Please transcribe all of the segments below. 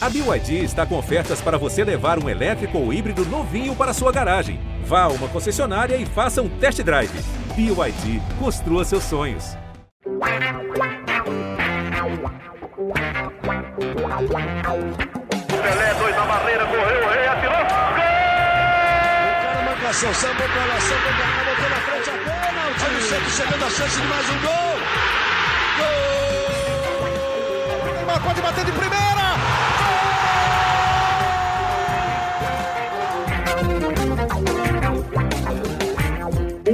A BYD está com ofertas para você levar um elétrico ou híbrido novinho para sua garagem. Vá a uma concessionária e faça um test drive. BYD, construa seus sonhos. Pelé, dois na barreira, correu, o rei atirou. O cara pra lá, sambou pra cá, botou na frente a bola. O time sempre chegando a chance de mais um gol. Gol! Neymar pode bater de primeira.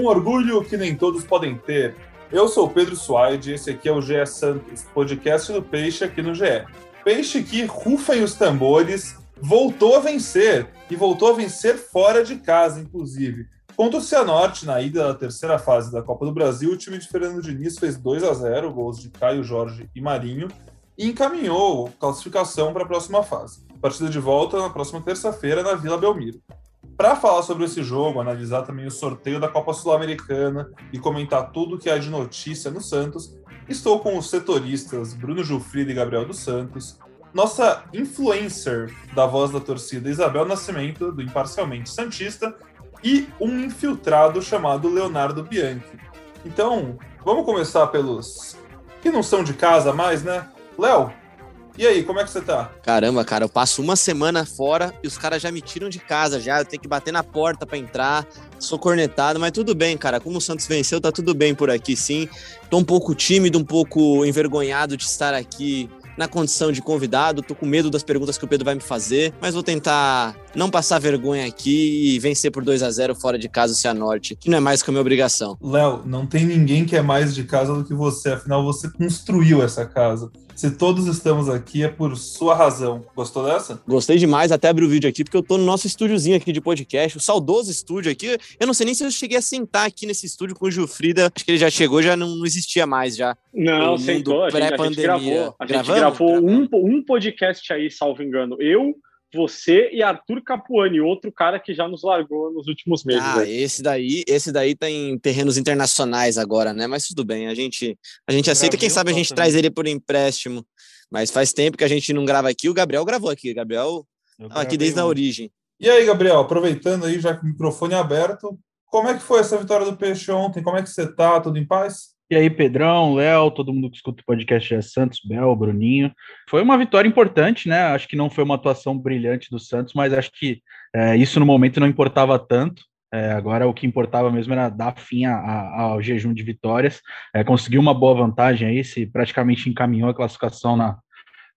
Um orgulho que nem todos podem ter. Eu sou Pedro Suaide e esse aqui é o GE Santos, podcast do Peixe aqui no GE. Peixe que, rufem os tambores, voltou a vencer. E voltou a vencer fora de casa, inclusive. Contra o Cianorte, na ida da terceira fase da Copa do Brasil, o time de Fernando Diniz fez 2 a 0 gols de Caio Jorge e Marinho, e encaminhou classificação para a próxima fase. Partida de volta na próxima terça-feira na Vila Belmiro. Para falar sobre esse jogo, analisar também o sorteio da Copa Sul-Americana e comentar tudo o que há de notícia no Santos, estou com os setoristas Bruno Jufrida e Gabriel dos Santos, nossa influencer da voz da torcida Isabel Nascimento, do Imparcialmente Santista, e um infiltrado chamado Leonardo Bianchi. Então, vamos começar pelos que não são de casa mais, né? Léo, e aí, como é que você tá? Caramba, cara, eu passo uma semana fora e os caras já me tiram de casa já. Eu tenho que bater na porta para entrar. Sou cornetado, mas tudo bem, cara. Como o Santos venceu, tá tudo bem por aqui, sim. Tô um pouco tímido, um pouco envergonhado de estar aqui na condição de convidado. Tô com medo das perguntas que o Pedro vai me fazer, mas vou tentar não passar vergonha aqui e vencer por 2 a 0 fora de casa o Cianorte, que não é mais que a minha obrigação. Léo, não tem ninguém que é mais de casa do que você, afinal você construiu essa casa. Se todos estamos aqui é por sua razão. Gostou dessa? Gostei demais, até abri o vídeo aqui, porque eu tô no nosso estúdiozinho aqui de podcast, o saudoso estúdio aqui. Eu não sei nem se eu cheguei a sentar aqui nesse estúdio com o Gilfrida. Acho que ele já chegou, já não existia mais já. Não, sentou, a gente, a gente gravou. A gente gravou um, um podcast aí, salvo engano. Eu, você e Arthur Capuani, outro cara que já nos largou nos últimos meses. Ah, aí. esse daí, esse daí tá em terrenos internacionais agora, né? Mas tudo bem, a gente, a gente aceita. Quem sabe a gente traz ele por empréstimo. Mas faz tempo que a gente não grava aqui. O Gabriel gravou aqui. O Gabriel tava aqui desde a origem. E aí, Gabriel, aproveitando aí, já que o microfone aberto, como é que foi essa vitória do Peixe ontem? Como é que você tá? Tudo em paz? E aí, Pedrão, Léo, todo mundo que escuta o podcast é Santos, Bel, Bruninho. Foi uma vitória importante, né? Acho que não foi uma atuação brilhante do Santos, mas acho que é, isso no momento não importava tanto. É, agora o que importava mesmo era dar fim a, a, ao jejum de vitórias. É, conseguiu uma boa vantagem aí, se praticamente encaminhou a classificação na,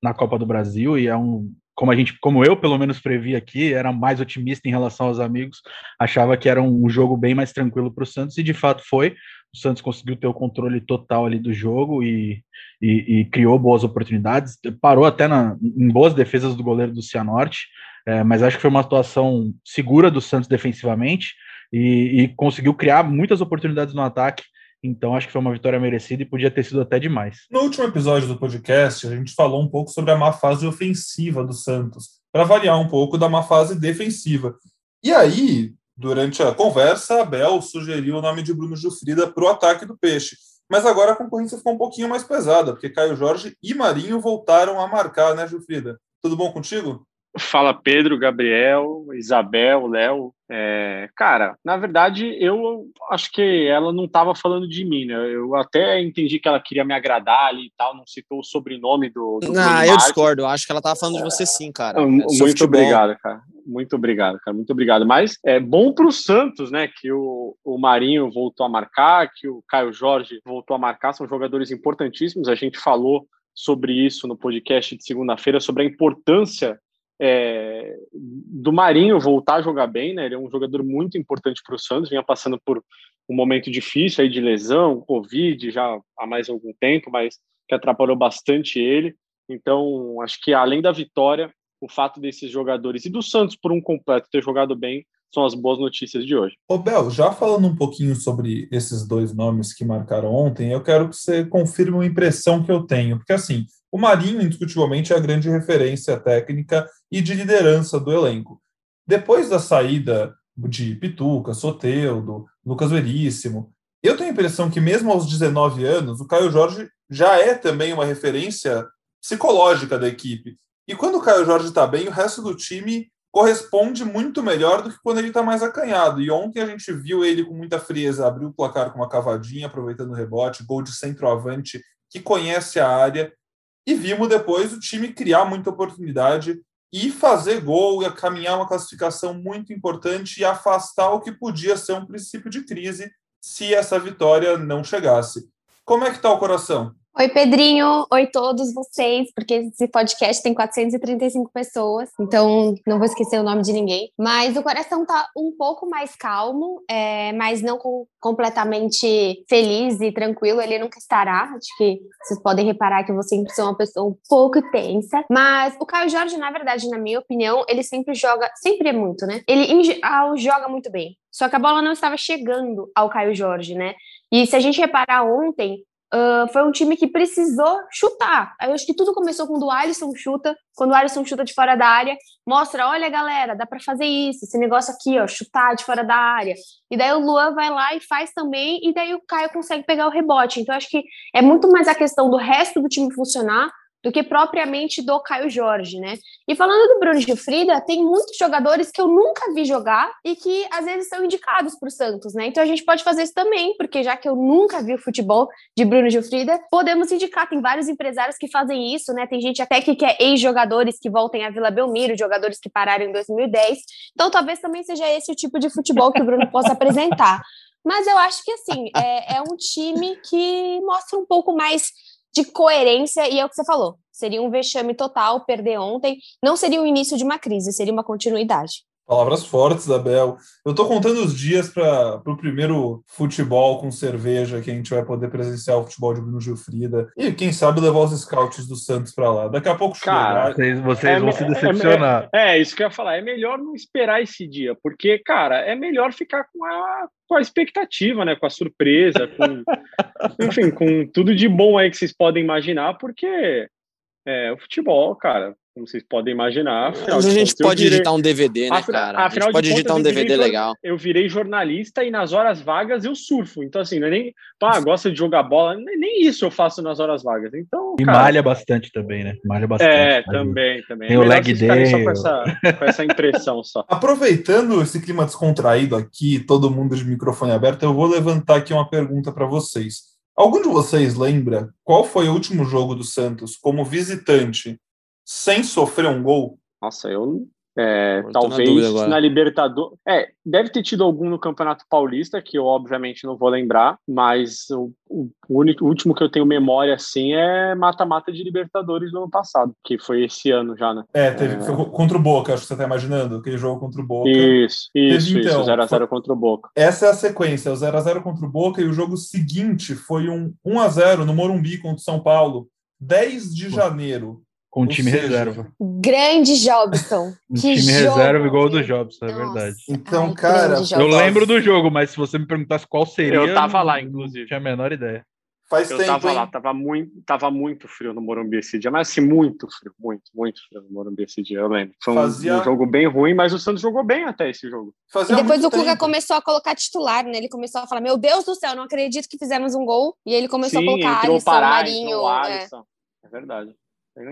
na Copa do Brasil e é um, como a gente, como eu pelo menos previ aqui, era mais otimista em relação aos amigos, achava que era um jogo bem mais tranquilo para o Santos e de fato foi o Santos conseguiu ter o controle total ali do jogo e, e, e criou boas oportunidades, parou até na, em boas defesas do goleiro do Cianorte, é, mas acho que foi uma atuação segura do Santos defensivamente e, e conseguiu criar muitas oportunidades no ataque. Então, acho que foi uma vitória merecida e podia ter sido até demais. No último episódio do podcast, a gente falou um pouco sobre a má fase ofensiva do Santos, para variar um pouco da má fase defensiva. E aí, Durante a conversa, Abel sugeriu o nome de Bruno Jufrida para o ataque do Peixe. Mas agora a concorrência ficou um pouquinho mais pesada, porque Caio Jorge e Marinho voltaram a marcar, né, Jufrida? Tudo bom contigo? Fala Pedro, Gabriel, Isabel, Léo. É, cara, na verdade, eu acho que ela não estava falando de mim, né? Eu até entendi que ela queria me agradar ali e tal, não citou o sobrenome do. do não, eu discordo, eu acho que ela estava falando de você sim, cara. É, muito obrigado, cara. Muito obrigado, cara. Muito obrigado. Mas é bom para o Santos, né? Que o, o Marinho voltou a marcar, que o Caio Jorge voltou a marcar, são jogadores importantíssimos. A gente falou sobre isso no podcast de segunda-feira, sobre a importância é, do Marinho voltar a jogar bem, né? Ele é um jogador muito importante para o Santos, vinha passando por um momento difícil aí de lesão, Covid já há mais algum tempo, mas que atrapalhou bastante ele. Então, acho que além da vitória, o fato desses jogadores e do Santos por um completo ter jogado bem são as boas notícias de hoje. Ô Bel, já falando um pouquinho sobre esses dois nomes que marcaram ontem, eu quero que você confirme uma impressão que eu tenho, porque assim, o Marinho, indiscutivelmente, é a grande referência técnica e de liderança do elenco. Depois da saída de Pituca, Soteudo, Lucas Veríssimo, eu tenho a impressão que, mesmo aos 19 anos, o Caio Jorge já é também uma referência psicológica da equipe. E quando o Caio Jorge está bem, o resto do time corresponde muito melhor do que quando ele está mais acanhado. E ontem a gente viu ele com muita frieza, abriu o placar com uma cavadinha, aproveitando o rebote, gol de centroavante que conhece a área. E vimos depois o time criar muita oportunidade e fazer gol e caminhar uma classificação muito importante e afastar o que podia ser um princípio de crise se essa vitória não chegasse. Como é que está o coração? Oi, Pedrinho. Oi, todos vocês, porque esse podcast tem 435 pessoas, então não vou esquecer o nome de ninguém. Mas o coração tá um pouco mais calmo, é, mas não com, completamente feliz e tranquilo. Ele nunca estará. Acho que vocês podem reparar que eu sempre sou uma pessoa um pouco tensa. Mas o Caio Jorge, na verdade, na minha opinião, ele sempre joga, sempre é muito, né? Ele em geral joga muito bem. Só que a bola não estava chegando ao Caio Jorge, né? E se a gente reparar ontem, Uh, foi um time que precisou chutar. Eu acho que tudo começou quando o Alisson chuta, quando o Alisson chuta de fora da área, mostra, olha galera, dá para fazer isso, esse negócio aqui, ó, chutar de fora da área. E daí o Luan vai lá e faz também, e daí o Caio consegue pegar o rebote. Então acho que é muito mais a questão do resto do time funcionar do que propriamente do Caio Jorge, né? E falando do Bruno Gilfrida, tem muitos jogadores que eu nunca vi jogar e que às vezes são indicados para o Santos, né? Então a gente pode fazer isso também, porque já que eu nunca vi o futebol de Bruno Gilfrida, podemos indicar. Tem vários empresários que fazem isso, né? Tem gente até que quer ex-jogadores que voltem à Vila Belmiro, jogadores que pararam em 2010. Então talvez também seja esse o tipo de futebol que o Bruno possa apresentar. Mas eu acho que assim, é, é um time que mostra um pouco mais de coerência, e é o que você falou. Seria um vexame total perder ontem. Não seria o início de uma crise, seria uma continuidade. Palavras fortes, Abel. Eu estou contando os dias para o primeiro futebol com cerveja que a gente vai poder presenciar o futebol de Bruno Gilfrida. E quem sabe levar os scouts do Santos para lá. Daqui a pouco cara, Vocês, vocês é, vão se decepcionar. É, é, é, isso que eu ia falar. É melhor não esperar esse dia, porque, cara, é melhor ficar com a, com a expectativa, né? Com a surpresa, com, enfim, com tudo de bom aí que vocês podem imaginar, porque é, o futebol, cara, como vocês podem imaginar. Mas a gente pode virei... editar um DVD, né, cara? A gente pode editar um DVD virei... legal. Eu virei jornalista e nas horas vagas eu surfo. Então, assim, não é nem. Pá, gosta de jogar bola, nem isso eu faço nas horas vagas. Então. E cara... malha bastante também, né? Malha bastante. É, também, também. Tem é o leg day. Só com essa, com essa impressão só. Aproveitando esse clima descontraído aqui, todo mundo de microfone aberto, eu vou levantar aqui uma pergunta para vocês. Algum de vocês lembra qual foi o último jogo do Santos como visitante sem sofrer um gol? Nossa, eu é, talvez na, na Libertadores. É, deve ter tido algum no Campeonato Paulista, que eu obviamente não vou lembrar, mas o, o, único, o último que eu tenho memória assim é mata-mata de Libertadores do ano passado, que foi esse ano já, né? É, teve é... contra o Boca, acho que você tá imaginando, aquele jogo contra o Boca. Isso, isso, teve, então, 0x0 contra o Boca. Essa é a sequência, o 0x0 contra o Boca, e o jogo seguinte foi um 1x0 no Morumbi contra o São Paulo, 10 de janeiro. Com o time seja, reserva. Grande Jobson. Um time jogo. reserva igual o do Jobson, é verdade. Então, Ai, cara. Eu lembro do jogo, mas se você me perguntasse qual seria. Eu tava lá, inclusive. Não tinha a menor ideia. Faz eu tempo, tava hein? lá, tava muito, tava muito frio no Morumbi esse dia, mas assim, muito frio, muito, muito frio no Morumbi esse dia, eu lembro. Foi um, Fazia... um jogo bem ruim, mas o Santos jogou bem até esse jogo. Fazia e depois o Cuca começou a colocar titular, né? Ele começou a falar: Meu Deus do céu, não acredito que fizemos um gol. E ele começou Sim, a colocar entrou Alisson, Pará, Marinho. Entrou Alisson. É. é verdade.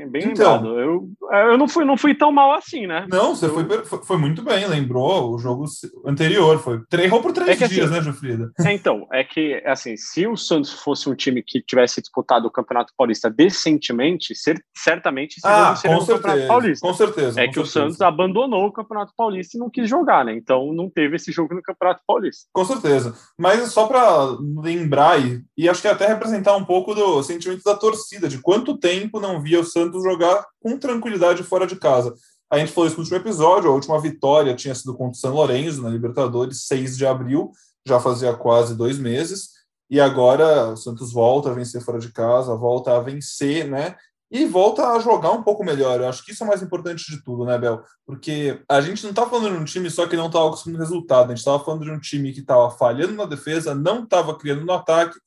Bem então, lembrado. Eu, eu não, fui, não fui tão mal assim, né? Não, você foi, foi muito bem, lembrou o jogo anterior. Foi errou por três é dias, assim, né, Jufrida? É, então, é que, assim, se o Santos fosse um time que tivesse disputado o Campeonato Paulista decentemente, ser, certamente esse ah, seria o Campeonato Paulista. Com certeza. É com que certeza. o Santos abandonou o Campeonato Paulista e não quis jogar, né? Então não teve esse jogo no Campeonato Paulista. Com certeza. Mas só para lembrar, e, e acho que até representar um pouco do sentimento da torcida, de quanto tempo não via o Santos jogar com tranquilidade fora de casa. A gente falou isso no último episódio, a última vitória tinha sido contra o San Lorenzo na Libertadores, 6 de abril, já fazia quase dois meses, e agora o Santos volta a vencer fora de casa, volta a vencer, né? E volta a jogar um pouco melhor. Eu acho que isso é mais importante de tudo, né, Bel? Porque a gente não tá falando de um time só que não estava conseguindo resultado, a gente estava falando de um time que estava falhando na defesa, não estava criando no ataque,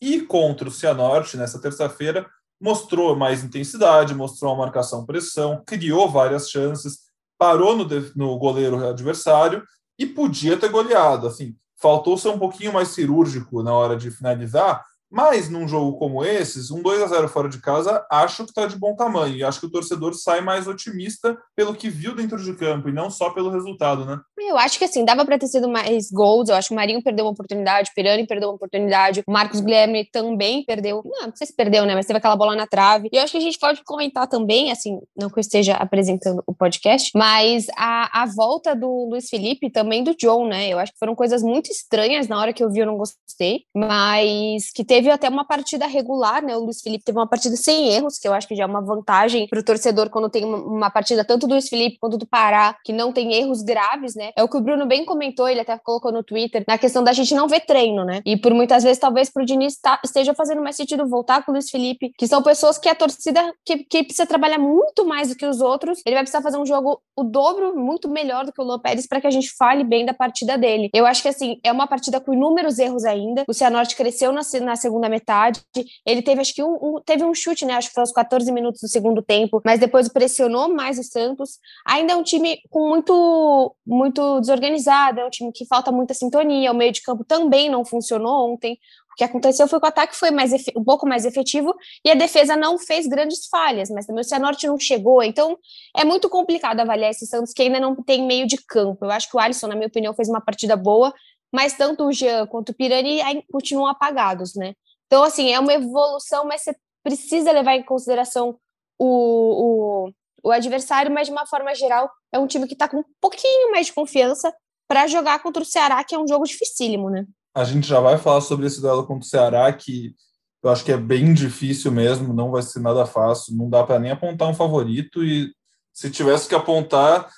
e contra o Cianorte, nessa terça-feira, mostrou mais intensidade, mostrou uma marcação pressão, criou várias chances, parou no, no goleiro adversário e podia ter goleado. Assim, faltou ser um pouquinho mais cirúrgico na hora de finalizar, Mas num jogo como esses, um 2 a 0 fora de casa, acho que está de bom tamanho. E acho que o torcedor sai mais otimista pelo que viu dentro de campo e não só pelo resultado, né? Eu acho que assim, dava para ter sido mais gols. Eu acho que o Marinho perdeu uma oportunidade, o Pirani perdeu uma oportunidade, o Marcos Guilherme também perdeu. Não, não sei se perdeu, né? Mas teve aquela bola na trave. E eu acho que a gente pode comentar também, assim, não que eu esteja apresentando o podcast, mas a, a volta do Luiz Felipe também do John, né? Eu acho que foram coisas muito estranhas na hora que eu vi, eu não gostei, mas que teve teve até uma partida regular, né? O Luiz Felipe teve uma partida sem erros, que eu acho que já é uma vantagem para o torcedor quando tem uma partida tanto do Luiz Felipe quanto do Pará, que não tem erros graves, né? É o que o Bruno bem comentou, ele até colocou no Twitter, na questão da gente não ver treino, né? E por muitas vezes, talvez para o Diniz tá, esteja fazendo mais sentido voltar com o Luiz Felipe, que são pessoas que a torcida que, que precisa trabalhar muito mais do que os outros. Ele vai precisar fazer um jogo o dobro, muito melhor do que o Luan Pérez, para que a gente fale bem da partida dele. Eu acho que assim, é uma partida com inúmeros erros ainda. O Cianorte cresceu na, na segunda metade. Ele teve, acho que um, um, teve um chute, né? Acho que foi aos 14 minutos do segundo tempo, mas depois pressionou mais o Santos. Ainda é um time com muito, muito desorganizado, é um time que falta muita sintonia. O meio de campo também não funcionou ontem. O que aconteceu foi que o ataque foi mais um pouco mais efetivo e a defesa não fez grandes falhas, mas também o Cianorte não chegou. Então é muito complicado avaliar esse Santos que ainda não tem meio de campo. Eu acho que o Alisson, na minha opinião, fez uma partida boa, mas tanto o Jean quanto o Pirani continuam apagados, né? Então, assim, é uma evolução, mas você precisa levar em consideração o, o, o adversário, mas de uma forma geral, é um time que está com um pouquinho mais de confiança para jogar contra o Ceará, que é um jogo dificílimo, né? A gente já vai falar sobre esse duelo contra o Ceará, que eu acho que é bem difícil mesmo, não vai ser nada fácil, não dá para nem apontar um favorito, e se tivesse que apontar,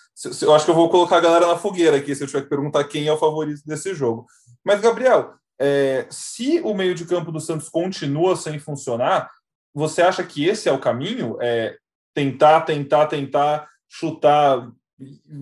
eu acho que eu vou colocar a galera na fogueira aqui, se eu tiver que perguntar quem é o favorito desse jogo. Mas, Gabriel, é, se o meio de campo do Santos continua sem funcionar, você acha que esse é o caminho? É tentar, tentar, tentar chutar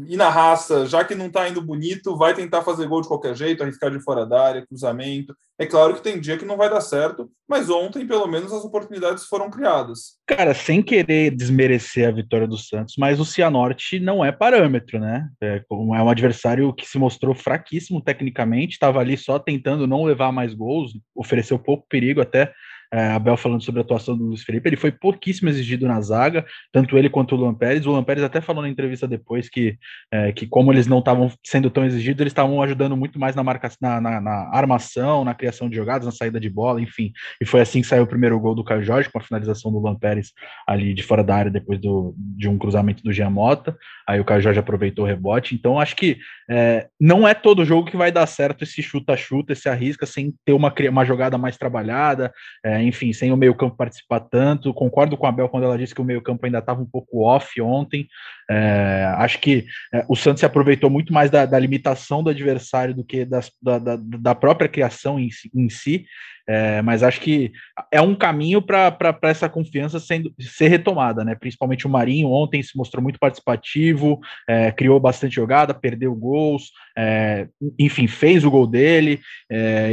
e na raça, já que não está indo bonito, vai tentar fazer gol de qualquer jeito, arriscar de fora da área, cruzamento. É claro que tem dia que não vai dar certo, mas ontem, pelo menos, as oportunidades foram criadas. Cara, sem querer desmerecer a vitória do Santos, mas o Cianorte não é parâmetro, né? É, é um adversário que se mostrou fraquíssimo tecnicamente, estava ali só tentando não levar mais gols, ofereceu pouco perigo até é, Abel falando sobre a atuação do Luiz Felipe, ele foi pouquíssimo exigido na zaga, tanto ele quanto o Luan Pérez. O Luan Pérez até falou na entrevista depois que, é, que como eles não estavam sendo tão exigidos, eles estavam ajudando muito mais na, marca, na, na, na, armação, na criação de jogadas, na saída de bola, enfim. E foi assim que saiu o primeiro gol do Caio Jorge, com a finalização do Luan Pérez ali de fora da área, depois do, de um cruzamento do Jean Mota. Aí o Caio Jorge aproveitou o rebote. Então, acho que é, não é todo jogo que vai dar certo esse chuta-chuta, esse arrisca, sem ter uma, uma jogada mais trabalhada. É, enfim, sem o meio-campo participar tanto. Concordo com a Bel quando ela disse que o meio-campo ainda estava um pouco off ontem. É, acho que é, o Santos se aproveitou muito mais da, da limitação do adversário do que das, da, da, da, própria criação em si. Em si. É, mas acho que é um caminho para essa confiança sendo, ser retomada, né? Principalmente o Marinho ontem se mostrou muito participativo, é, criou bastante jogada, perdeu gols, é, enfim, fez o gol dele,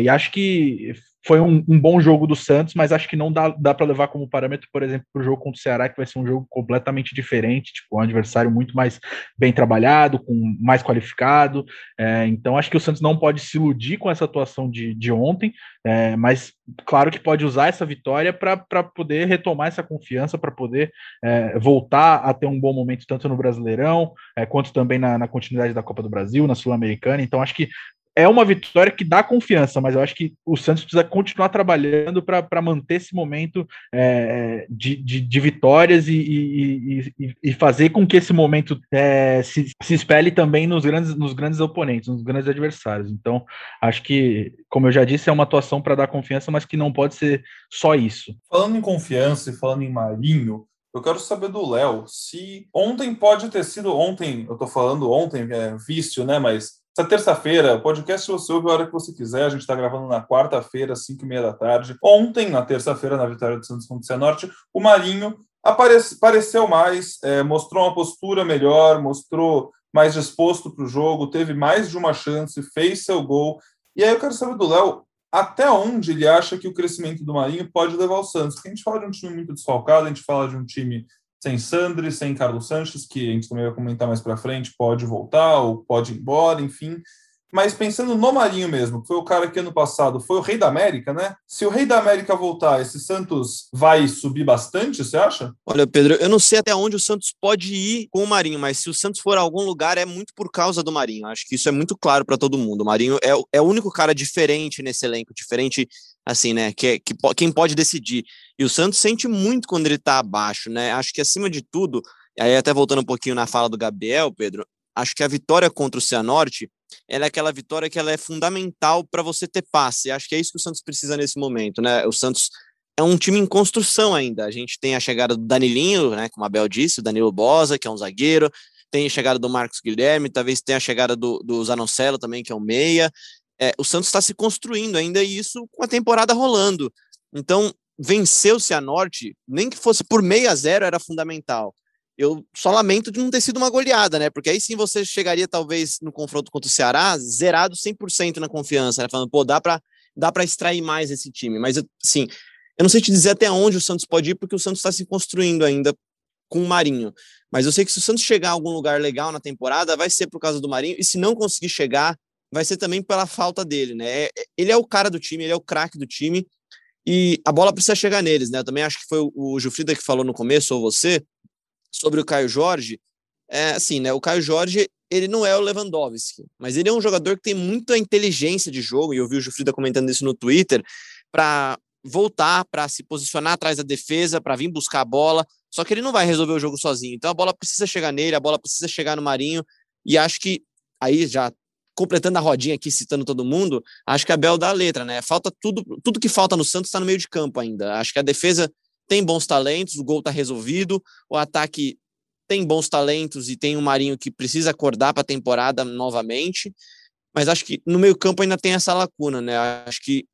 e acho que foi um, um, bom jogo do Santos, mas acho que não dá, dá para levar como parâmetro, por exemplo, para o jogo contra o Ceará, que vai ser um jogo completamente diferente, tipo, um adversário muito mais bem trabalhado, com mais qualificado. É, então, acho que o Santos não pode se iludir com essa atuação de, de ontem, é, mas claro que pode usar essa vitória para poder retomar essa confiança, para poder é, voltar a ter um bom momento, tanto no Brasileirão, é, quanto também na, na continuidade da Copa do Brasil, na Sul-Americana. Então, acho que é uma vitória que dá confiança, mas eu acho que o Santos precisa continuar trabalhando para manter esse momento é, de, de, de, vitórias e, e, e, e, fazer com que esse momento é, se, se espelhe também nos grandes, nos grandes oponentes, nos grandes adversários. Então, acho que, como eu já disse, é uma atuação para dar confiança, mas que não pode ser só isso. Falando em confiança e falando em Marinho, eu quero saber do Léo se ontem pode ter sido ontem, eu estou falando ontem, é vício, né? Mas essa terça-feira, o podcast você ouve a hora que você quiser. A gente está gravando na quarta-feira, às 5 e meia da tarde. Ontem, na terça-feira, na vitória do Santos contra o Cianorte, o Marinho apareceu mais, é, mostrou uma postura melhor, mostrou mais disposto para o jogo, teve mais de uma chance, fez seu gol. E aí eu quero saber do Léo até onde ele acha que o crescimento do Marinho pode levar o Santos. Porque a gente fala de um time muito desfalcado, a gente fala de um time sem Sandri, sem Carlos Sanches, que a gente também vai comentar mais para frente, pode voltar ou pode ir embora, enfim. Mas pensando no Marinho mesmo, que foi o cara que ano passado foi o rei da América, né? Se o rei da América voltar, esse Santos vai subir bastante, você acha? Olha, Pedro, eu não sei até onde o Santos pode ir com o Marinho, mas se o Santos for a algum lugar, é muito por causa do Marinho. Acho que isso é muito claro para todo mundo. O Marinho é, é o único cara diferente nesse elenco, diferente, assim, né? Que, é, que quem pode decidir. E o Santos sente muito quando ele tá abaixo, né? Acho que acima de tudo, aí até voltando um pouquinho na fala do Gabriel, Pedro, acho que a vitória contra o Cianorte ela é aquela vitória que ela é fundamental para você ter passe. Acho que é isso que o Santos precisa nesse momento, né? O Santos é um time em construção ainda. A gente tem a chegada do Danilinho, né? Como a Bel disse, o Danilo Bosa, que é um zagueiro, tem a chegada do Marcos Guilherme, talvez tenha a chegada do, do Zanocelo também, que é um meia. É, o Santos está se construindo ainda, e isso com a temporada rolando. Então, vencer o Cianorte, nem que fosse por meio a zero, era fundamental eu só lamento de não ter sido uma goleada, né? Porque aí sim você chegaria, talvez, no confronto contra o Ceará, zerado 100% na confiança, né? Falando, pô, dá para dá para extrair mais esse time. Mas, assim, eu não sei te dizer até onde o Santos pode ir, porque o Santos está se construindo ainda com o Marinho. Mas eu sei que se o Santos chegar a algum lugar legal na temporada, vai ser por causa do Marinho, e se não conseguir chegar, vai ser também pela falta dele, né? É, ele é o cara do time, ele é o craque do time, e a bola precisa chegar neles, né? Eu também acho que foi o Jufrida que falou no começo, ou você, sobre o Caio Jorge, é assim, né? O Caio Jorge, ele não é o Lewandowski, mas ele é um jogador que tem muita inteligência de jogo, e eu vi o Jufrida comentando isso no Twitter, para voltar, para se posicionar atrás da defesa, para vir buscar a bola. Só que ele não vai resolver o jogo sozinho. Então a bola precisa chegar nele, a bola precisa chegar no Marinho, e acho que aí já completando a rodinha aqui, citando todo mundo, acho que a Bel dá a letra, né? Falta tudo, tudo que falta no Santos está no meio de campo ainda. Acho que a defesa tem bons talentos, o gol está resolvido, o ataque tem bons talentos e tem um Marinho que precisa acordar para a temporada novamente, mas acho que no meio-campo ainda tem essa lacuna, né? Acho que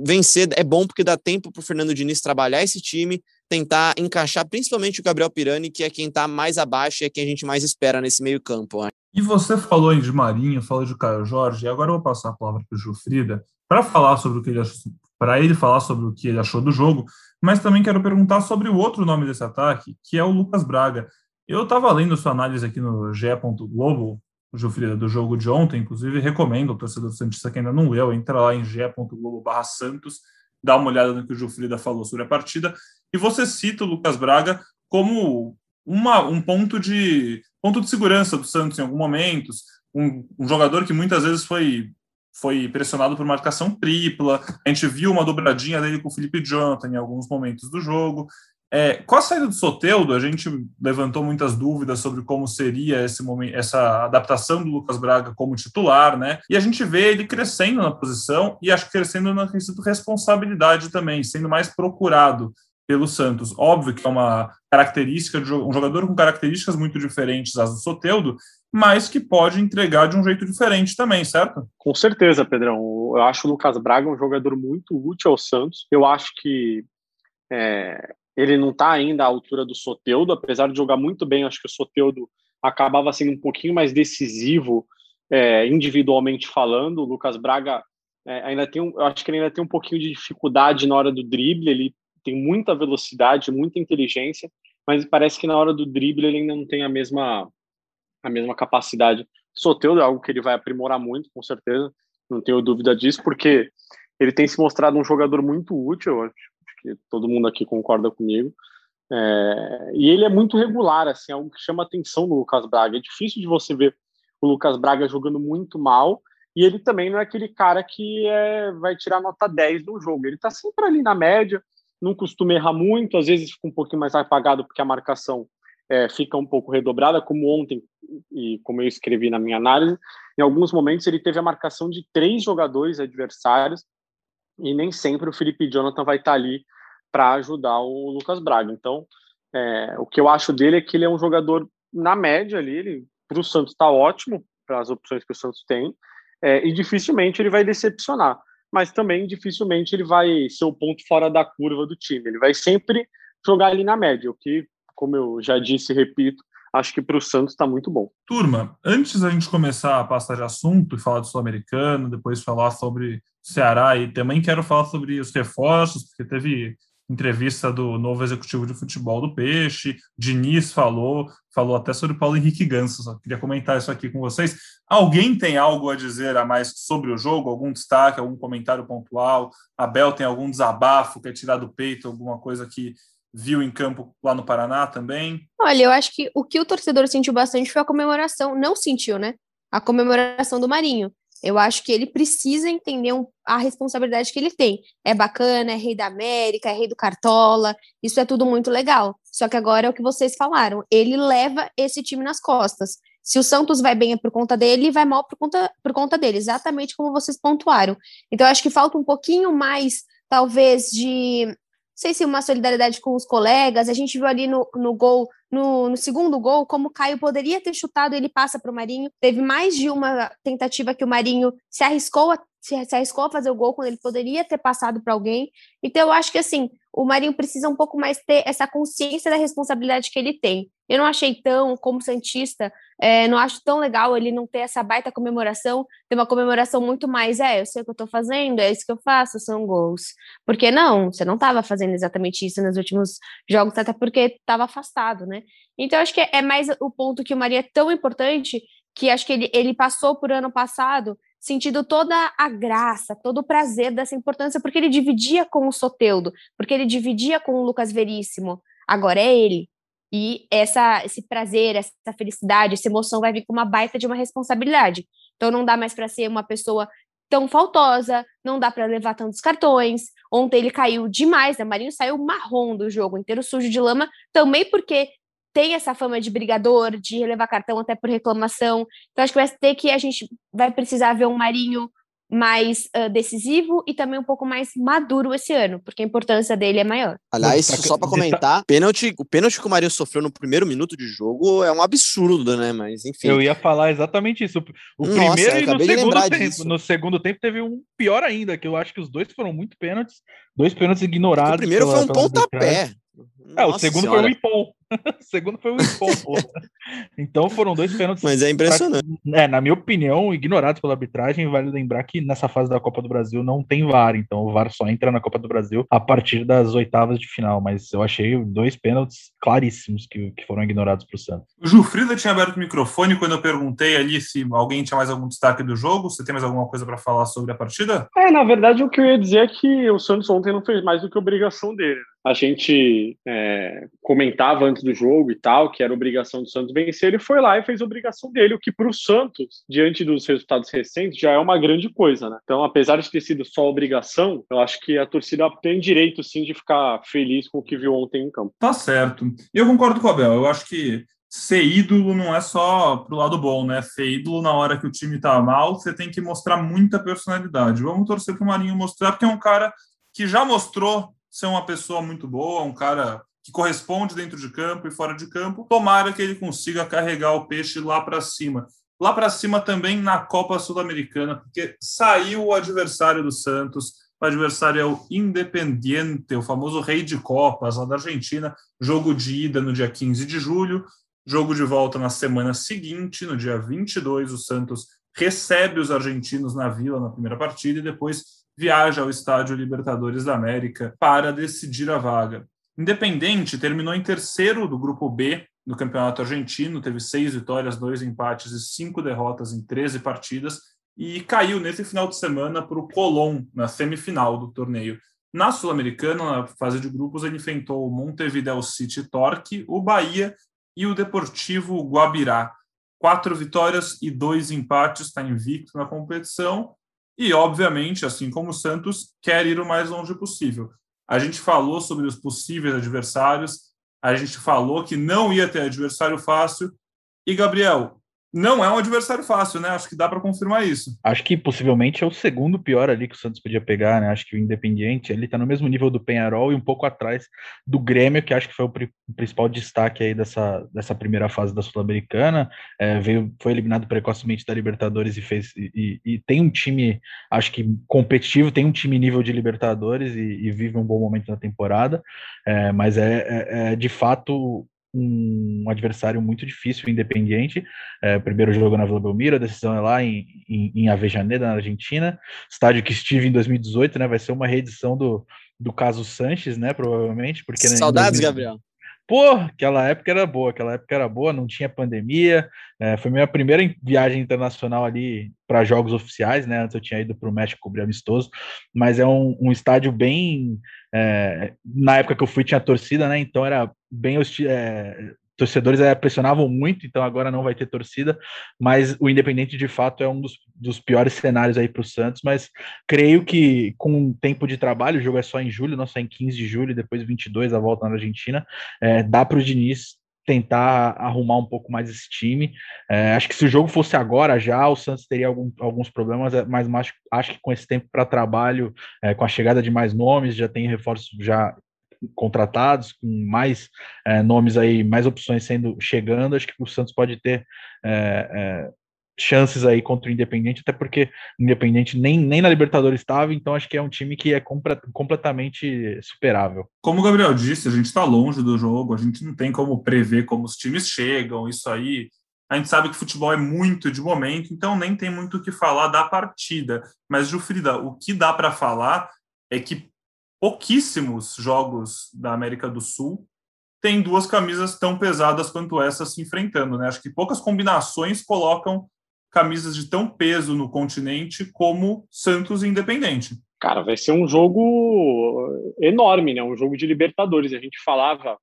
vencer é bom porque dá tempo para o Fernando Diniz trabalhar esse time, tentar encaixar principalmente o Gabriel Pirani, que é quem está mais abaixo e é quem a gente mais espera nesse meio-campo. E você falou aí de Marinho, falou de Caio Jorge, e agora eu vou passar a palavra para o Gilfrida para falar sobre o que ele achou, para ele falar sobre o que ele achou do jogo, mas também quero perguntar sobre o outro nome desse ataque, que é o Lucas Braga. Eu estava lendo sua análise aqui no GE. Globo, Gilfrida, do jogo de ontem, inclusive recomendo ao torcedor Santista que ainda não leu, entra lá em ge.globo Santos, dá uma olhada no que o Gilfrida falou sobre a partida, e você cita o Lucas Braga como uma, um ponto de ponto de segurança do Santos em alguns momentos, um, um jogador que muitas vezes foi foi pressionado por marcação tripla. A gente viu uma dobradinha dele com o Felipe Jonathan em alguns momentos do jogo. É, com a saída do Soteudo, a gente levantou muitas dúvidas sobre como seria esse momento, essa adaptação do Lucas Braga como titular, né? E a gente vê ele crescendo na posição e acho que crescendo na responsabilidade também, sendo mais procurado pelo Santos. Óbvio que é uma característica de um jogador com características muito diferentes às do Soteudo, mas que pode entregar de um jeito diferente também, certo? Com certeza, Pedrão. Eu acho o Lucas Braga um jogador muito útil ao Santos. Eu acho que é, ele não está ainda à altura do Soteudo, apesar de jogar muito bem. Acho que o Soteudo acabava sendo um pouquinho mais decisivo é, individualmente falando. O Lucas Braga é, ainda tem, um, eu acho que ele ainda tem um pouquinho de dificuldade na hora do drible. Ele tem muita velocidade, muita inteligência, mas parece que na hora do drible ele ainda não tem a mesma a mesma capacidade. Soteudo é algo que ele vai aprimorar muito, com certeza, não tenho dúvida disso, porque ele tem se mostrado um jogador muito útil, acho que todo mundo aqui concorda comigo. É, e ele é muito regular, assim, algo que chama atenção no Lucas Braga. É difícil de você ver o Lucas Braga jogando muito mal, e ele também não é aquele cara que é, vai tirar nota 10 no jogo. Ele está sempre ali na média, não costuma errar muito, às vezes fica um pouquinho mais apagado porque a marcação é, fica um pouco redobrada, como ontem, e como eu escrevi na minha análise, em alguns momentos ele teve a marcação de três jogadores adversários, e nem sempre o Felipe Jonathan vai estar ali para ajudar o Lucas Braga. Então, é, o que eu acho dele é que ele é um jogador na média ali, ele para o Santos está ótimo, para as opções que o Santos tem, é, e dificilmente ele vai decepcionar. Mas também dificilmente ele vai ser o ponto fora da curva do time. Ele vai sempre jogar ali na média, o que como eu já disse e repito, acho que para o Santos está muito bom. Turma, antes da gente começar a passar de assunto e falar do Sul-Americano, depois falar sobre Ceará e também quero falar sobre os reforços, porque teve entrevista do novo executivo de futebol do Peixe, Diniz falou, falou até sobre Paulo Henrique Ganso, só queria comentar isso aqui com vocês. Alguém tem algo a dizer a mais sobre o jogo? Algum destaque, algum comentário pontual? Abel tem algum desabafo, quer tirar do peito alguma coisa que viu em campo lá no Paraná também? Olha, eu acho que o que o torcedor sentiu bastante foi a comemoração, não sentiu, né? A comemoração do Marinho. Eu acho que ele precisa entender a responsabilidade que ele tem. É bacana, é rei da América, é rei do Cartola, isso é tudo muito legal. Só que agora é o que vocês falaram, ele leva esse time nas costas. Se o Santos vai bem é por conta dele, vai mal por conta, por conta dele, exatamente como vocês pontuaram. Então, eu acho que falta um pouquinho mais, talvez, de sei se uma solidariedade com os colegas. A gente viu ali no, no gol, no, no segundo gol, como o Caio poderia ter chutado, ele passa para o Marinho. Teve mais de uma tentativa que o Marinho se arriscou a se, arriscou a fazer o gol quando ele poderia ter passado para alguém. Então, eu acho que assim, o Marinho precisa um pouco mais ter essa consciência da responsabilidade que ele tem. Eu não achei tão, como Santista, é, não acho tão legal ele não ter essa baita comemoração, ter uma comemoração muito mais, é, eu sei o que eu tô fazendo, é isso que eu faço, são gols. Porque não, você não estava fazendo exatamente isso nos últimos jogos, até porque estava afastado, né? Então, acho que é mais o ponto que o Maria é tão importante, que acho que ele, ele passou por ano passado sentido toda a graça, todo o prazer dessa importância, porque ele dividia com o Soteudo, porque ele dividia com o Lucas Veríssimo. Agora é ele. E essa, esse prazer, essa felicidade, essa emoção vai vir com uma baita de uma responsabilidade. Então não dá mais para ser uma pessoa tão faltosa, não dá para levar tantos cartões. Ontem ele caiu demais, né? Marinho saiu marrom do jogo, inteiro sujo de lama, também porque tem essa fama de brigador, de relevar cartão até por reclamação. Então, acho que vai ter que a gente vai precisar ver um Marinho mais uh, decisivo e também um pouco mais maduro esse ano, porque a importância dele é maior. Aliás, só para comentar, pênalti, o pênalti que o Marinho sofreu no primeiro minuto de jogo é um absurdo, né? Mas enfim. Eu ia falar exatamente isso. O Nossa, primeiro e no segundo tempo. Disso. No segundo tempo teve um pior ainda, que eu acho que os dois foram muito pênaltis, dois pênaltis ignorados. O primeiro pela, foi um pontapé. É, o segundo senhora. foi um ipom. o segundo foi um ipom, Então foram dois pênaltis. Mas é impressionante. É, na minha opinião, ignorados pela arbitragem. Vale lembrar que nessa fase da Copa do Brasil não tem VAR. Então o VAR só entra na Copa do Brasil a partir das oitavas de final. Mas eu achei dois pênaltis claríssimos que, que foram ignorados para o Santos. O Jufrida tinha aberto o microfone quando eu perguntei ali se alguém tinha mais algum destaque do jogo. Você tem mais alguma coisa para falar sobre a partida? É, na verdade, o que eu ia dizer é que o Santos ontem não fez mais do que obrigação dele. A gente é, comentava antes do jogo e tal, que era obrigação do Santos vencer, ele foi lá e fez obrigação dele, o que para o Santos, diante dos resultados recentes, já é uma grande coisa, né? Então, apesar de ter sido só obrigação, eu acho que a torcida tem direito, sim, de ficar feliz com o que viu ontem em campo. Tá certo. Eu concordo com o Abel, eu acho que ser ídolo não é só pro lado bom, né? Ser ídolo na hora que o time tá mal, você tem que mostrar muita personalidade. Vamos torcer pro Marinho mostrar, porque é um cara que já mostrou ser uma pessoa muito boa, um cara que corresponde dentro de campo e fora de campo. Tomara que ele consiga carregar o peixe lá para cima. Lá para cima também na Copa Sul-Americana, porque saiu o adversário do Santos. O adversário é o Independiente, o famoso rei de Copas, lá da Argentina. Jogo de ida no dia 15 de julho. Jogo de volta na semana seguinte, no dia 22. O Santos recebe os argentinos na Vila na primeira partida e depois viaja ao estádio Libertadores da América para decidir a vaga. Independente terminou em terceiro do grupo B do Campeonato Argentino, teve seis vitórias, dois empates e cinco derrotas em 13 partidas e caiu nesse final de semana para o Colón na semifinal do torneio. Na Sul-Americana, na fase de grupos, ele enfrentou o Montevideo City Torque, o Bahia e o Deportivo Guabirá. Quatro vitórias e dois empates, está invicto na competição e, obviamente, assim como o Santos, quer ir o mais longe possível. A gente falou sobre os possíveis adversários, a gente falou que não ia ter adversário fácil. E, Gabriel, não é um adversário fácil, né? Acho que dá para confirmar isso. Acho que possivelmente é o segundo pior ali que o Santos podia pegar, né? Acho que o Independiente ele tá no mesmo nível do Penharol e um pouco atrás do Grêmio, que acho que foi o, principal destaque aí dessa, dessa primeira fase da Sul-Americana. É, veio, foi eliminado precocemente da Libertadores e fez e, e, tem um time, acho que competitivo, tem um time nível de Libertadores e, e vive um bom momento na temporada. É, mas é, é, é de fato um adversário muito difícil, independente. É, primeiro jogo na Vila Belmiro, a decisão é lá em, em, em Avejaneda, na Argentina, estádio que estive em 2018, né? Vai ser uma reedição do, do caso Sanches, né? Provavelmente, porque né, saudades, 2000... Gabriel. Pô, aquela época era boa, aquela época era boa, não tinha pandemia. É, foi minha primeira viagem internacional ali para jogos oficiais, né? Antes eu tinha ido para o México cobrir amistoso, mas é um, um estádio bem. É, na época que eu fui tinha torcida, né? Então era bem é, torcedores é, pressionavam muito, então agora não vai ter torcida, mas o Independente de fato é um dos, dos piores cenários aí para o Santos, mas creio que com tempo de trabalho, o jogo é só em julho, não só em 15 de julho, depois 22 a volta na Argentina, é, dá para o Diniz tentar arrumar um pouco mais esse time. É, acho que se o jogo fosse agora já, o Santos teria algum, alguns problemas, é, mas acho, acho que com esse tempo para trabalho, é, com a chegada de mais nomes, já tem reforços já contratados, com mais é, nomes aí, mais opções sendo chegando, acho que o Santos pode ter é, chances aí contra o Independente, até porque o Independente nem, nem na Libertadores estava, então acho que é um time que é completamente superável. Como o Gabriel disse, a gente está longe do jogo, a gente não tem como prever como os times chegam, isso aí. A gente sabe que futebol é muito de momento, então nem tem muito o que falar da partida. Mas, Jufrida, o que dá para falar é que pouquíssimos jogos da América do Sul têm duas camisas tão pesadas quanto essa se enfrentando, né? Acho que poucas combinações colocam camisas de tão peso no continente como Santos e Independente. Cara, vai ser um jogo enorme, né? Um jogo de Libertadores. A gente falava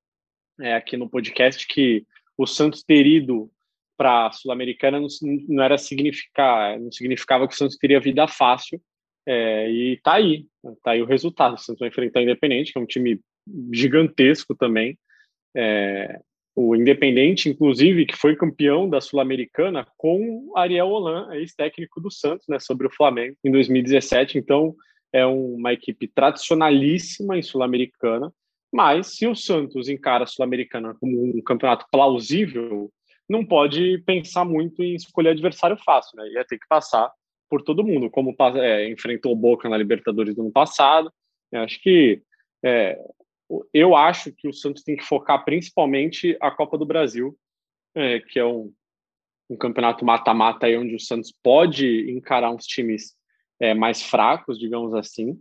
é, aqui no podcast que o Santos ter ido para a Sul-Americana não, não, era significar, não significava que o Santos teria vida fácil. É, e tá aí, tá aí o resultado. O Santos vai enfrentar o Independente, que é um time gigantesco também. É, o Independente, inclusive, que foi campeão da Sul-Americana com Ariel Holan, ex-técnico do Santos, né, sobre o Flamengo em 2017. Então, é uma equipe tradicionalíssima em Sul-Americana. Mas se o Santos encara a Sul-Americana como um campeonato plausível, não pode pensar muito em escolher adversário fácil, né? Ia ter que passar por todo mundo, como é, enfrentou o Boca na Libertadores do ano passado. Eu acho que é, eu acho que o Santos tem que focar principalmente a Copa do Brasil, é, que é um, um campeonato mata-mata aí onde o Santos pode encarar uns times é, mais fracos, digamos assim.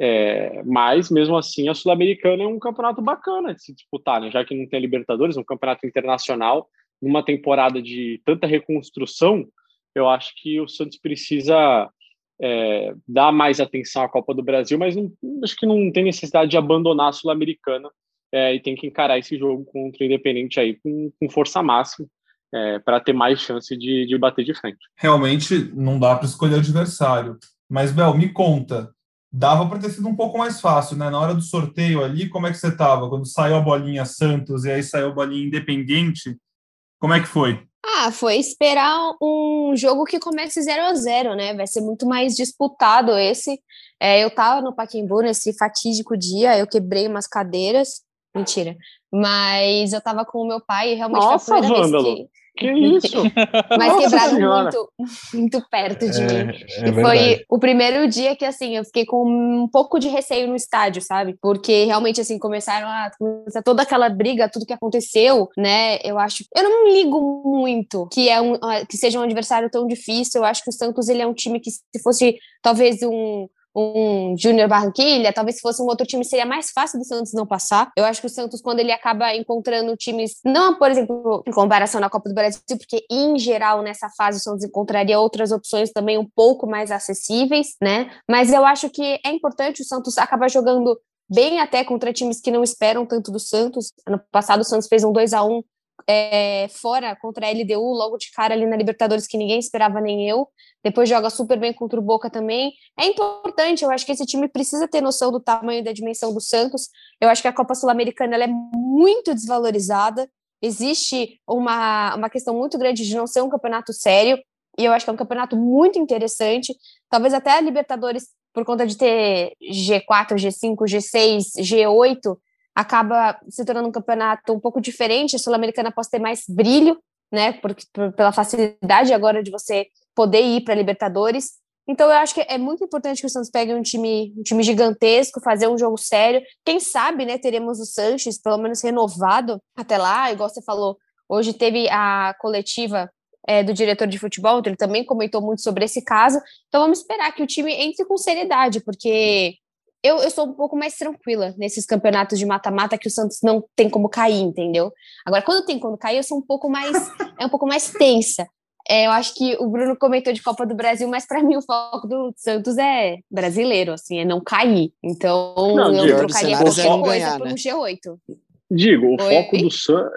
É, mas mesmo assim a Sul-Americana é um campeonato bacana de se disputar, né? já que não tem Libertadores, um campeonato internacional numa temporada de tanta reconstrução eu acho que o Santos precisa é, dar mais atenção à Copa do Brasil, mas não, acho que não tem necessidade de abandonar a Sul-Americana é, e tem que encarar esse jogo contra o Independente aí com, com força máxima. É, para ter mais chance de, de bater de frente. Realmente não dá para escolher adversário. Mas, Bel, me conta, dava para ter sido um pouco mais fácil, né? Na hora do sorteio ali, como é que você estava? Quando saiu a bolinha Santos e aí saiu a bolinha Independente, como é que foi? Ah, foi esperar um jogo que comece 0 a 0 né? Vai ser muito mais disputado esse. É, eu tava no Paquimbu nesse fatídico dia, eu quebrei umas cadeiras. Mentira. Mas eu tava com o meu pai e realmente Nossa, foi a primeira Vândalo. vez que. Que isso? Mas Nossa quebraram Senhora. muito, muito perto de É, mim. é E foi o primeiro dia que, assim, eu fiquei com um pouco de receio no estádio, sabe? Porque realmente, assim, começaram a começar toda aquela briga, tudo que aconteceu, né? Eu acho. Eu não ligo muito que, é um, que seja um adversário tão difícil. Eu acho que o Santos ele é um time que, se fosse talvez um um Júnior Barranquilha, talvez se fosse um outro time seria mais fácil do Santos não passar. Eu acho que o Santos, quando ele acaba encontrando times, não, por exemplo, em comparação na Copa do Brasil, porque em geral nessa fase o Santos encontraria outras opções também um pouco mais acessíveis, né? Mas eu acho que é importante o Santos acabar jogando bem até contra times que não esperam tanto do Santos. Ano passado o Santos fez um 2 a 1 é, fora contra a LDU, logo de cara ali na Libertadores, que ninguém esperava, nem eu. Depois joga super bem contra o Boca também. É importante, eu acho que esse time precisa ter noção do tamanho e da dimensão do Santos. Eu acho que a Copa Sul-Americana é muito desvalorizada. Existe uma, uma questão muito grande de não ser um campeonato sério. E eu acho que é um campeonato muito interessante. Talvez até a Libertadores, por conta de ter G4, G5, G6, G8, acaba se tornando um campeonato um pouco diferente. A Sul-Americana pode ter mais brilho, né? Porque, por, pela facilidade agora de você poder ir para Libertadores. Então eu acho que é muito importante que o Santos pegue um time, um time gigantesco, fazer um jogo sério. Quem sabe, né, teremos o Sanches pelo menos renovado até lá, igual você falou. Hoje teve a coletiva é, do diretor de futebol, ele também comentou muito sobre esse caso. Então vamos esperar que o time entre com seriedade, porque eu, eu sou um pouco mais tranquila nesses campeonatos de mata-mata que o Santos não tem como cair, entendeu? Agora, quando tem como cair, eu sou um pouco mais é um pouco mais tensa. É, eu acho que o Bruno comentou de Copa do Brasil, mas para mim o foco do Santos é brasileiro, assim, é não cair. Então, não, eu trocaria qualquer coisa ganhar, por um né? G8. Digo, o Oi? foco do Santos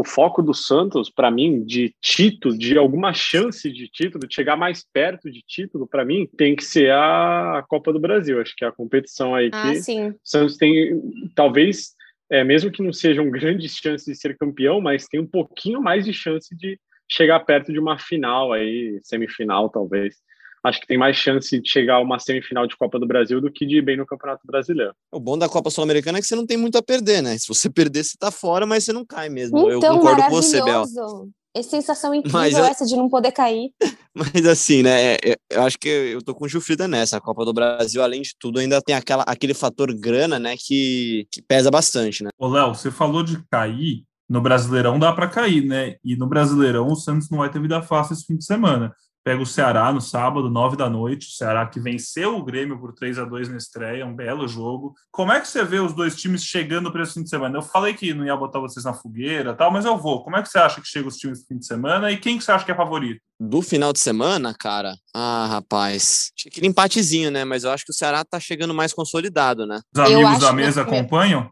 o, foco do Santos, para mim, de título, de alguma chance de título, de chegar mais perto de título, para mim, tem que ser a Copa do Brasil. Acho que é a competição aí ah, que sim. o Santos tem, talvez, é, mesmo que não sejam grandes chances de ser campeão, mas tem um pouquinho mais de chance de chegar perto de uma final aí, semifinal, talvez acho que tem mais chance de chegar a uma semifinal de Copa do Brasil do que de ir bem no Campeonato Brasileiro. O bom da Copa Sul-Americana é que você não tem muito a perder, né? Se você perder, você tá fora, mas você não cai mesmo. Então, eu concordo com você, Bel. É sensação incrível mas, essa de não poder cair. Mas assim, né? É, é, eu acho que eu tô com Gilfrida nessa. A Copa do Brasil, além de tudo, ainda tem aquela, aquele fator grana, né? Que, que pesa bastante, né? Ô, Léo, você falou de cair. No Brasileirão dá para cair, né? E no Brasileirão o Santos não vai ter vida fácil esse fim de semana pega o Ceará no sábado, nove da noite. O Ceará que venceu o Grêmio por 3 a 2 na estreia, um belo jogo. Como é que você vê os dois times chegando para esse fim de semana? Eu falei que não ia botar vocês na fogueira, tal, mas eu vou. Como é que você acha que chega os times no fim de semana e quem que você acha que é favorito? Do final de semana, cara, ah, rapaz, aquele empatezinho, né? Mas eu acho que o Ceará tá chegando mais consolidado, né? Os amigos da mesa que... acompanham?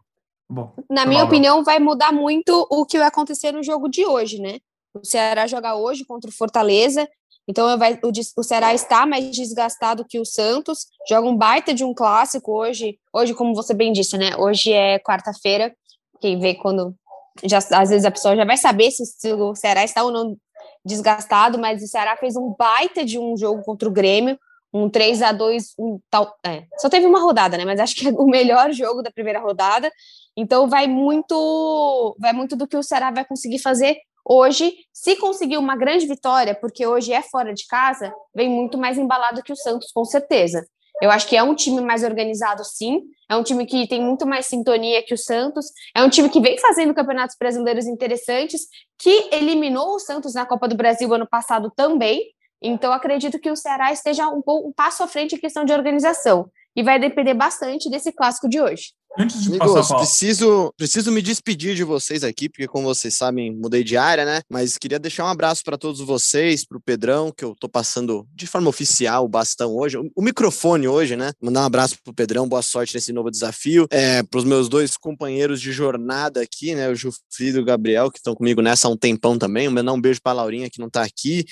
Bom, Na minha opinião, vai mudar muito o que vai acontecer no jogo de hoje, né? O Ceará joga hoje contra o Fortaleza então vai, o, o Ceará está mais desgastado que o Santos, joga um baita de um clássico hoje. Hoje, como você bem disse, né? Hoje é quarta-feira. Quem vê quando. Já, às vezes a pessoa já vai saber se, se o Ceará está ou não desgastado, mas o Ceará fez um baita de um jogo contra o Grêmio, um 3 a 2 um tal, é, só teve uma rodada, né? Mas acho que é o melhor jogo da primeira rodada. Então vai muito vai muito do que o Ceará vai conseguir fazer Hoje, se conseguir uma grande vitória, porque hoje é fora de casa, vem muito mais embalado que o Santos, com certeza. Eu acho que é um time mais organizado, sim. É um time que tem muito mais sintonia que o Santos. É um time que vem fazendo campeonatos brasileiros interessantes, que eliminou o Santos na Copa do Brasil ano passado também. Então, acredito que o Ceará esteja um, pouco, um passo à frente em questão de organização. E vai depender bastante desse clássico de hoje. Antes de Amigos, passar preciso, preciso me despedir de vocês aqui, porque como vocês sabem, mudei de área, né? Mas queria deixar um abraço para todos vocês, para o Pedrão, que eu tô passando de forma oficial o bastão hoje, o, o microfone hoje, né? Mandar um abraço pro Pedrão, boa sorte nesse novo desafio. É, para os meus dois companheiros de jornada aqui, né? O Jufrido e o Gabriel, que estão comigo nessa há um tempão também. Mandar um beijo para Laurinha, que não tá aqui.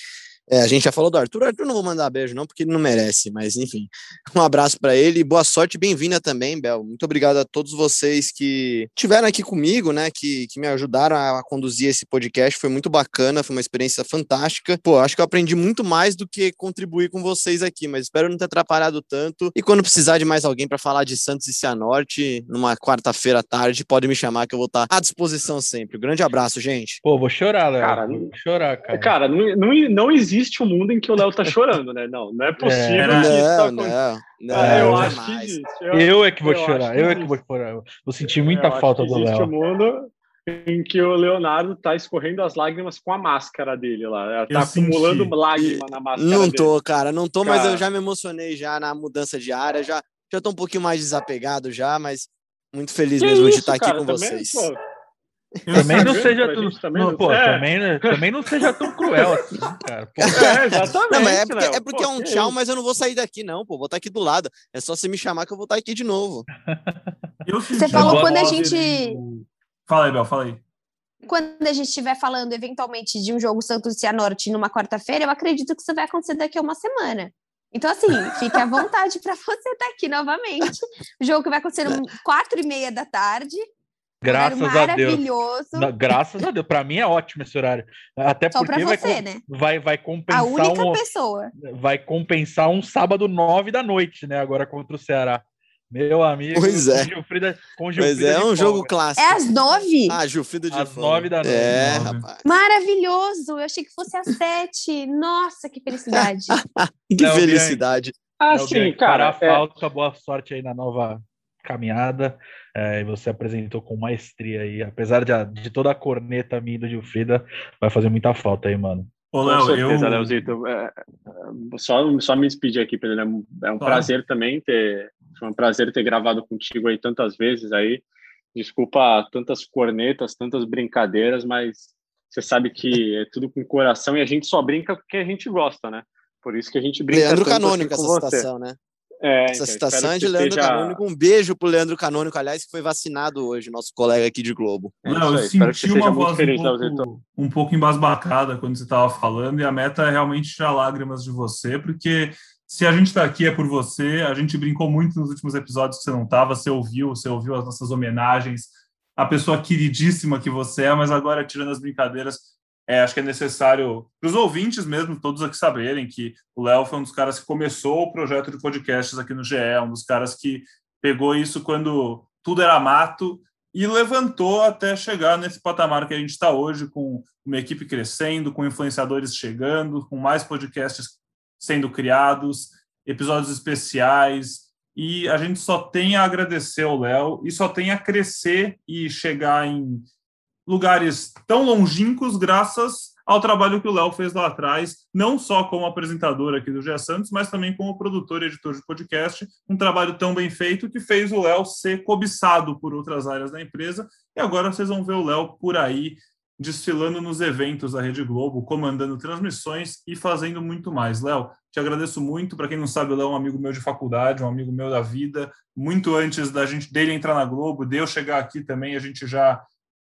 É, a gente já falou do Arthur. O Arthur não vou mandar beijo, não, porque ele não merece, mas enfim. Um abraço para ele. Boa sorte bem-vinda também, Bel. Muito obrigado a todos vocês que estiveram aqui comigo, né? Que, que me ajudaram a conduzir esse podcast. Foi muito bacana, foi uma experiência fantástica. Pô, acho que eu aprendi muito mais do que contribuir com vocês aqui, mas espero não ter atrapalhado tanto. E quando precisar de mais alguém para falar de Santos e Cianorte, numa quarta-feira à tarde, pode me chamar que eu vou estar à disposição sempre. Um grande abraço, gente. Pô, vou chorar, Léo. Cara, vou chorar, cara. Cara, não, não, não existe existe um mundo em que o Léo tá chorando, né? Não, não é possível. É, não, tá não, não, ah, eu acho que existe. Eu, eu é que vou chorar, eu é que vou chorar. Vou sentir muita falta do Léo. Existe um mundo em que o Leonardo tá escorrendo as lágrimas com a máscara dele lá. Tá acumulando lágrima na máscara Não tô, dele. cara, não tô, cara... mas eu já me emocionei já na mudança de área, já, já tô um pouquinho mais desapegado já, mas muito feliz que mesmo isso, de estar cara, aqui com também, vocês. Pô, também não seja tão, também não, pô, é. também, também não seja tão cruel assim, cara. Pô. É, exatamente. Não, é porque, é, porque pô, é um tchau, mas eu não vou sair daqui, não, pô. Vou estar aqui do lado. É só você me chamar que eu vou estar aqui de novo. você falou quando a gente. Fala aí, Bel, fala aí. Quando a gente estiver falando eventualmente de um jogo Santos e Cianorte numa quarta-feira, eu acredito que isso vai acontecer daqui a uma semana. Então, assim, fique à vontade para você estar aqui novamente. O jogo que vai acontecer às quatro e meia da tarde. Graças a Deus. Não, graças a Deus. Para mim é ótimo esse horário. Até Só porque você, vai, né? vai, vai compensar. A única um, pessoa. Vai compensar um sábado nove da noite, né? Agora contra o Ceará. Meu amigo. Pois é. Com Gilfrida, com Gilfrida pois é, é um jogo clássico. É às nove? Ah, Gilfrida de Às nove da noite. É, rapaz. Maravilhoso. Eu achei que fosse às sete. Nossa, que felicidade. que Não, felicidade. Ah, sim, cara. Para a é... falta, boa sorte aí na nova caminhada. É, e você apresentou com maestria aí. Apesar de, de toda a corneta minha do Gilfrida, vai fazer muita falta aí, mano. Ô, Léo, com certeza, eu... Leozito. É, só, só me despedir aqui, Pedro. É um, é um prazer também ter Foi um prazer ter gravado contigo aí tantas vezes aí. Desculpa tantas cornetas, tantas brincadeiras, mas você sabe que é tudo com coração e a gente só brinca porque a gente gosta, né? Por isso que a gente brinca Leandro Canônico assim essa você. citação, né? É, Essa então, citação é de Leandro esteja- Canônico. Um beijo pro Leandro Canônico, aliás, que foi vacinado hoje, nosso colega aqui de Globo. É Não, eu senti uma voz um Leozito. pouco, um pouco embasbacada quando você estava falando, e a meta é realmente tirar lágrimas de você, porque se a gente está aqui é por você, a gente brincou muito nos últimos episódios que você não estava, você ouviu, você ouviu as nossas homenagens, a pessoa queridíssima que você é, mas agora, tirando as brincadeiras, é, acho que é necessário para os ouvintes mesmo, todos aqui saberem que o Léo foi um dos caras que começou o projeto de podcasts aqui no GE, um dos caras que pegou isso quando tudo era mato e levantou até chegar nesse patamar que a gente está hoje, com uma equipe crescendo, com influenciadores chegando, com mais podcasts sendo criados, episódios especiais, e a gente só tem a agradecer ao Léo e só tem a crescer e chegar em lugares tão longínquos graças ao trabalho que o Léo fez lá atrás, não só como apresentador aqui do Gé Santos, mas também como produtor e editor de podcast, um trabalho tão bem feito que fez o Léo ser cobiçado por outras áreas da empresa, e agora vocês vão ver o Léo por aí desfilando nos eventos da Rede Globo, comandando transmissões e fazendo muito mais. Léo, te agradeço muito. Para quem não sabe, o Léo é um amigo meu de faculdade, um amigo meu da vida. Muito antes da gente dele entrar na Globo, de eu chegar aqui também, a gente já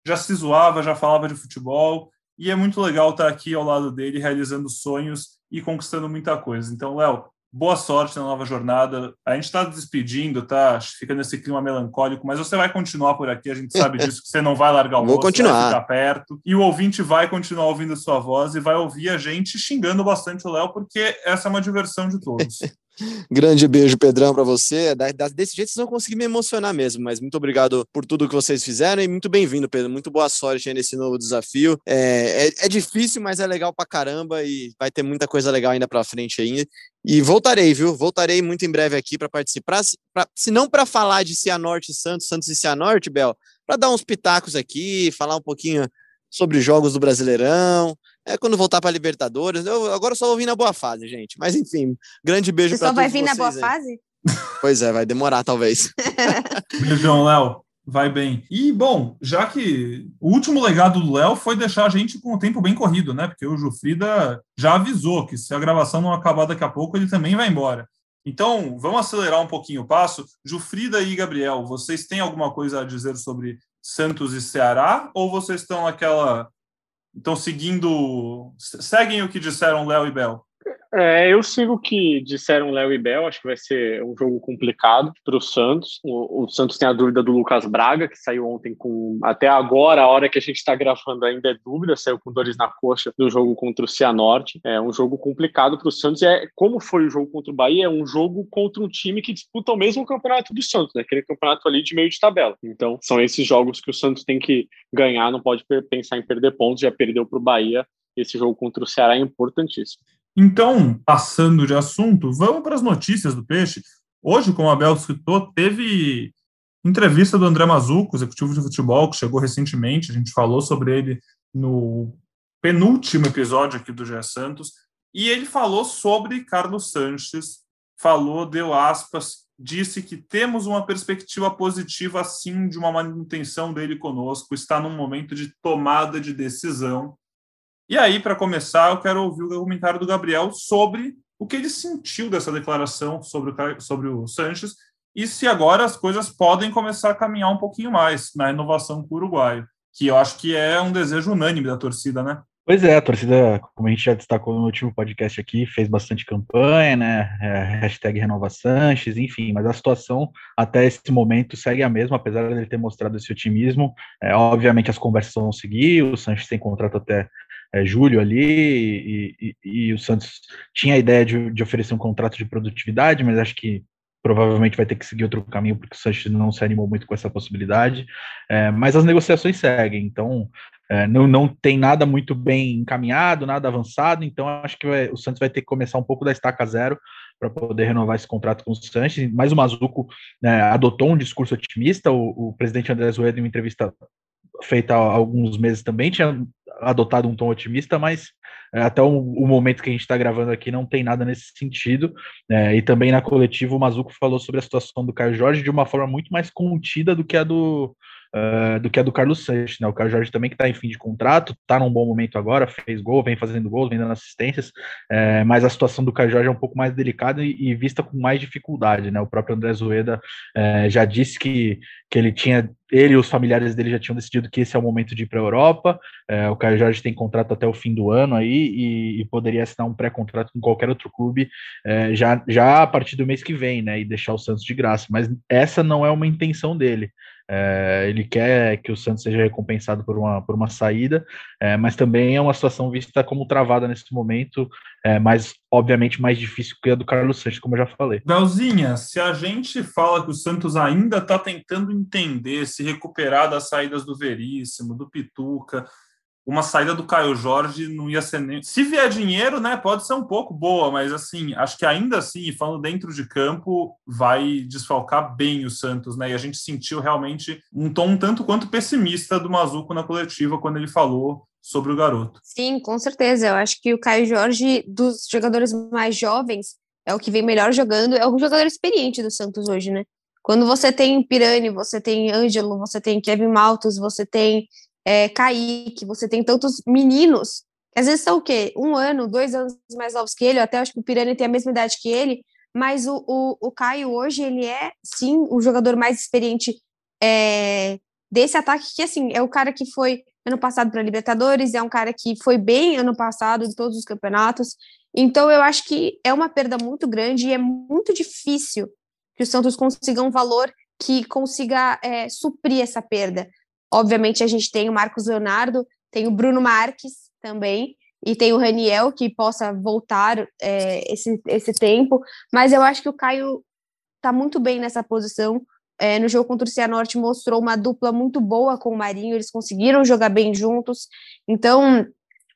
já se zoava, já falava de futebol. E é muito legal estar aqui ao lado dele, realizando sonhos e conquistando muita coisa. Então, Léo, boa sorte na nova jornada. A gente está despedindo, tá? Fica nesse clima melancólico, mas você vai continuar por aqui, a gente sabe disso, que você não vai largar o Vou osso, continuar. vai ficar perto. E o ouvinte vai continuar ouvindo a sua voz e vai ouvir a gente xingando bastante o Léo, porque essa é uma diversão de todos. Grande beijo, Pedrão, para você. Da- da- Desse jeito vocês vão conseguir me emocionar mesmo, mas muito obrigado por tudo que vocês fizeram e muito bem-vindo, Pedro. Muito boa sorte aí nesse novo desafio. É, é, é difícil, mas é legal pra caramba e vai ter muita coisa legal ainda pra frente ainda. E voltarei, viu? Voltarei muito em breve aqui para participar, pra, se não para falar de Cianorte e Santos, Santos e Cianorte, Bel, para dar uns pitacos aqui, falar um pouquinho sobre jogos do Brasileirão. É quando voltar para Libertadores. Eu agora só vou vir na boa fase, gente. Mas enfim, grande beijo Você para só todos vai vir na boa vocês aí. fase? Pois é, vai demorar talvez. Beijão, Léo. Vai bem. E, bom, já que o último legado do Léo foi deixar a gente com o tempo bem corrido, né? Porque o Jufrida já avisou que se a gravação não acabar daqui a pouco, ele também vai embora. Então, vamos acelerar um pouquinho o passo. Jufrida e Gabriel, vocês têm alguma coisa a dizer sobre Santos e Ceará? Ou vocês estão naquela. Estão seguindo. Seguem o que disseram Léo e Bel? É, eu sigo o que disseram Léo e Bel, acho que vai ser um jogo complicado para o Santos. O Santos tem a dúvida do Lucas Braga, que saiu ontem com. Até agora, a hora que a gente está gravando ainda é dúvida, saiu com dores na coxa do jogo contra o Cianorte. É um jogo complicado para o Santos. É, como foi o jogo contra o Bahia, é um jogo contra um time que disputa o mesmo campeonato do Santos, né? aquele campeonato ali de meio de tabela. Então, são esses jogos que o Santos tem que ganhar, não pode pensar em perder pontos, já perdeu para o Bahia. Esse jogo contra o Ceará é importantíssimo. Então, passando de assunto, vamos para as notícias do Peixe. Hoje, como a Bel citou, teve entrevista do André Mazuco, executivo de futebol, que chegou recentemente. A gente falou sobre ele no penúltimo episódio aqui do GE Santos. E ele falou sobre Carlos Sanches, falou, deu aspas, disse que temos uma perspectiva positiva, sim, de uma manutenção dele conosco, está num momento de tomada de decisão. E aí, para começar, eu quero ouvir o comentário do Gabriel sobre o que ele sentiu dessa declaração sobre o, sobre o Sanches e se agora as coisas podem começar a caminhar um pouquinho mais na renovação com o uruguaio, que eu acho que é um desejo unânime da torcida, né? Pois é, a torcida, como a gente já destacou no último podcast aqui, fez bastante campanha, né? É, hashtag enfim, mas a situação até esse momento segue a mesma, apesar dele ter mostrado esse otimismo. É, obviamente as conversas vão seguir, o Sanches tem contrato até é, julho ali, e, e, e, o Santos tinha a ideia de, de, oferecer um contrato de produtividade, mas acho que provavelmente vai ter que seguir outro caminho, porque o Sanches não se animou muito com essa possibilidade. É, mas as negociações seguem, então é, não, não tem nada muito bem encaminhado, nada avançado, então acho que vai, o Santos vai ter que começar um pouco da estaca zero para poder renovar esse contrato com o Sanches. Mas o Mazuco né, adotou um discurso otimista, o, o presidente André Zoedo, em uma entrevista feita há alguns meses também tinha adotado um tom otimista, mas é, até o, o, momento que a gente está gravando aqui não tem nada nesse sentido. É, e também na coletiva o Mazuco falou sobre a situação do Caio Jorge de uma forma muito mais contida do que a do, uh, do que a do Carlos Sanches, né? O Carlos Jorge também que está em fim de contrato, está num bom momento agora, fez gol, vem fazendo gols, vem dando assistências, é, mas a situação do Carlos Jorge é um pouco mais delicada e, e vista com mais dificuldade, né? O próprio André Zueda é, já disse que, que ele tinha, ele e os familiares dele já tinham decidido que esse é o momento de ir para a Europa. O Caio Jorge tem contrato até o fim do ano aí e, e poderia assinar um pré-contrato com qualquer outro clube já, já a partir do mês que vem, né? E deixar o Santos de graça. Mas essa não é uma intenção dele. É, ele quer que o Santos seja recompensado por uma, por uma saída, é, mas também é uma situação vista como travada nesse momento, é, mas obviamente mais difícil que a do Carlos Santos, como eu já falei. Belzinha, se a gente fala que o Santos ainda está tentando entender, se recuperar das saídas do Veríssimo, do Pituca, uma saída do Caio Jorge não ia ser nem. Se vier dinheiro, né, pode ser um pouco boa, mas assim, acho que ainda assim, falando dentro de campo, vai desfalcar bem o Santos, né? E a gente sentiu realmente um tom um tanto quanto pessimista do Mazuco na coletiva quando ele falou sobre o garoto. Sim, com certeza. Eu acho que o Caio Jorge, dos jogadores mais jovens, é o que vem melhor jogando, é o jogador experiente do Santos hoje, né? Quando você tem Pirani, você tem Ângelo, você tem Kevin Maltos, você tem é, Kaique, você tem tantos meninos, que às vezes são o quê? Um ano, dois anos mais novos que ele, até acho que o Pirani tem a mesma idade que ele, mas o, o, o Caio hoje, ele é, sim, o jogador mais experiente é, desse ataque, que, assim, é o cara que foi ano passado para Libertadores, é um cara que foi bem ano passado em todos os campeonatos, então eu acho que é uma perda muito grande e é muito difícil que o Santos consiga um valor que consiga é, suprir essa perda. Obviamente, a gente tem o Marcos Leonardo, tem o Bruno Marques também, e tem o Raniel, que possa voltar é, esse, esse tempo, mas eu acho que o Caio está muito bem nessa posição. É, no jogo contra o Cianorte mostrou uma dupla muito boa com o Marinho, eles conseguiram jogar bem juntos. Então,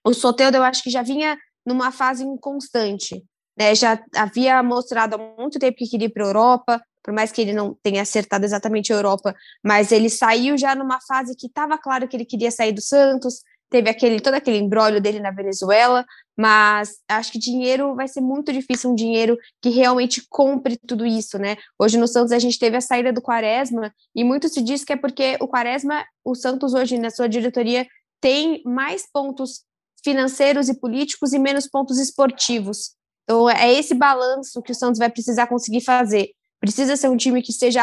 o Soteldo eu acho que já vinha numa fase inconstante. Né? Já havia mostrado há muito tempo que queria ir para a Europa, por mais que ele não tenha acertado exatamente a Europa, mas ele saiu já numa fase que estava claro que ele queria sair do Santos, teve aquele todo aquele embrólio dele na Venezuela, mas acho que dinheiro vai ser muito difícil, um dinheiro que realmente compre tudo isso, né? Hoje no Santos a gente teve a saída do Quaresma, e muito se diz que é porque o Quaresma, o Santos hoje na sua diretoria tem mais pontos financeiros e políticos e menos pontos esportivos. Então é esse balanço que o Santos vai precisar conseguir fazer. Precisa ser um time que seja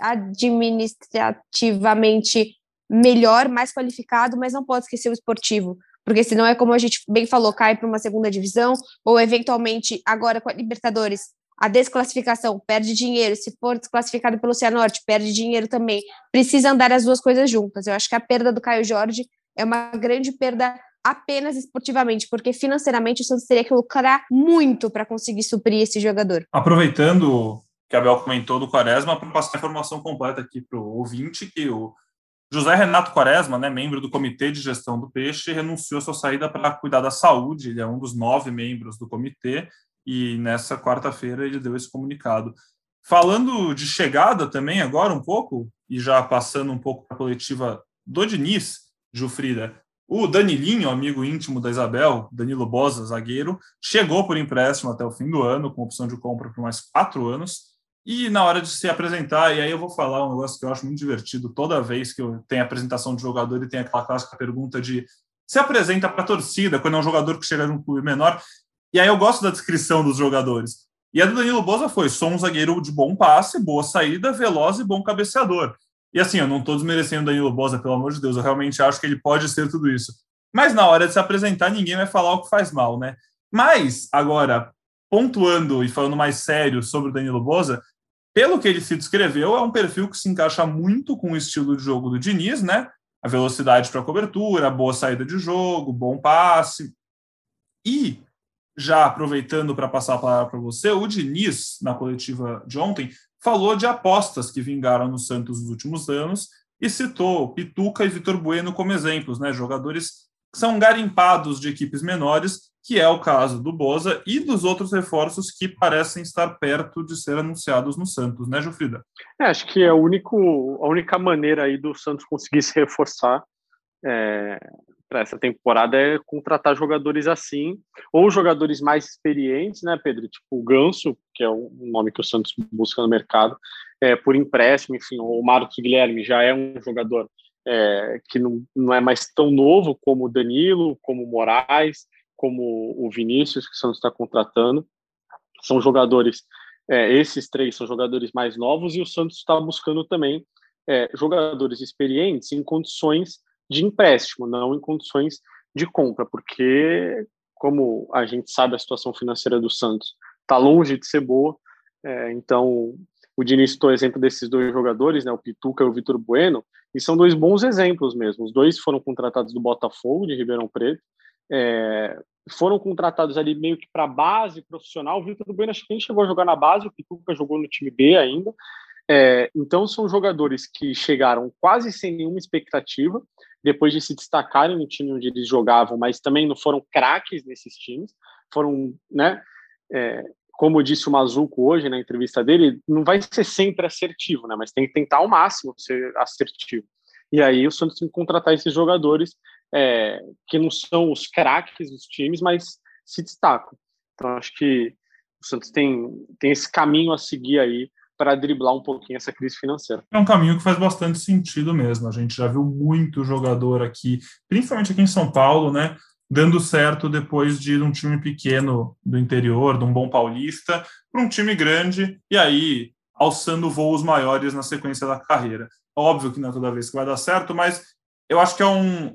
administrativamente melhor, mais qualificado, mas não pode esquecer o esportivo, porque senão é como a gente bem falou, cai para uma segunda divisão, ou eventualmente, agora com a Libertadores, a desclassificação perde dinheiro, se for desclassificado pelo Cianorte, perde dinheiro também. Precisa andar as duas coisas juntas. Eu acho que a perda do Caio Jorge é uma grande perda apenas esportivamente, porque financeiramente o Santos teria que lucrar muito para conseguir suprir esse jogador. Aproveitando que a Bel comentou do Quaresma, para passar a informação completa aqui para o ouvinte, que o José Renato Quaresma, né, membro do Comitê de Gestão do Peixe, renunciou sua saída para cuidar da saúde, ele é um dos nove membros do comitê, e nessa quarta-feira ele deu esse comunicado. Falando de chegada também agora um pouco, e já passando um pouco para a coletiva do Diniz, Jufrida, o Danilinho, amigo íntimo da Isabel, Danilo Bosa, zagueiro, chegou por empréstimo até o fim do ano, com opção de compra por mais quatro anos. E na hora de se apresentar, e aí eu vou falar um negócio que eu acho muito divertido, toda vez que eu tenho apresentação de jogador e tem aquela clássica pergunta de se apresenta para a torcida, quando é um jogador que chega de um clube menor. E aí eu gosto da descrição dos jogadores. E a do Danilo Bosa foi: sou um zagueiro de bom passe, boa saída, veloz e bom cabeceador. E assim, eu não estou desmerecendo o Danilo Bosa, pelo amor de Deus, eu realmente acho que ele pode ser tudo isso. Mas na hora de se apresentar, ninguém vai falar o que faz mal, né? Mas, agora, pontuando e falando mais sério sobre o Danilo Bosa, pelo que ele se descreveu, é um perfil que se encaixa muito com o estilo de jogo do Diniz, né? A velocidade para cobertura, boa saída de jogo, bom passe. E, já aproveitando para passar a palavra para você, o Diniz, na coletiva de ontem, falou de apostas que vingaram no Santos nos últimos anos e citou Pituca e Vitor Bueno como exemplos, né? Jogadores que são garimpados de equipes menores, que é o caso do Boza e dos outros reforços que parecem estar perto de ser anunciados no Santos, né, Jufrida? É, acho que é o único, a única maneira aí do Santos conseguir se reforçar é, para essa temporada é contratar jogadores assim, ou jogadores mais experientes, né, Pedro? Tipo o Ganso, que é o nome que o Santos busca no mercado, é, por empréstimo, enfim, o Marcos Guilherme já é um jogador é, que não, não é mais tão novo como o Danilo, como o Moraes, como o Vinícius, que o Santos está contratando. São jogadores, é, esses três são jogadores mais novos, e o Santos está buscando também é, jogadores experientes em condições de empréstimo, não em condições de compra, porque, como a gente sabe, a situação financeira do Santos está longe de ser boa, é, então o Diniz citou o exemplo desses dois jogadores, né, o Pituca e o Vitor Bueno, e são dois bons exemplos mesmo. Os dois foram contratados do Botafogo, de Ribeirão Preto, é, foram contratados ali meio que para base profissional. O Vitor Bueno acho que nem chegou a jogar na base, o Pituca jogou no time B ainda. É, então são jogadores que chegaram quase sem nenhuma expectativa, depois de se destacarem no time onde eles jogavam, mas também não foram craques nesses times, foram, né, é, como disse o Mazuco hoje na entrevista dele, não vai ser sempre assertivo, né? Mas tem que tentar ao máximo ser assertivo. E aí o Santos tem que contratar esses jogadores é, que não são os craques dos times, mas se destacam. Então acho que o Santos tem, tem esse caminho a seguir aí para driblar um pouquinho essa crise financeira. É um caminho que faz bastante sentido mesmo. A gente já viu muito jogador aqui, principalmente aqui em São Paulo, né? dando certo depois de um time pequeno do interior, de um bom paulista, para um time grande, e aí alçando voos maiores na sequência da carreira. Óbvio que não é toda vez que vai dar certo, mas eu acho que é um,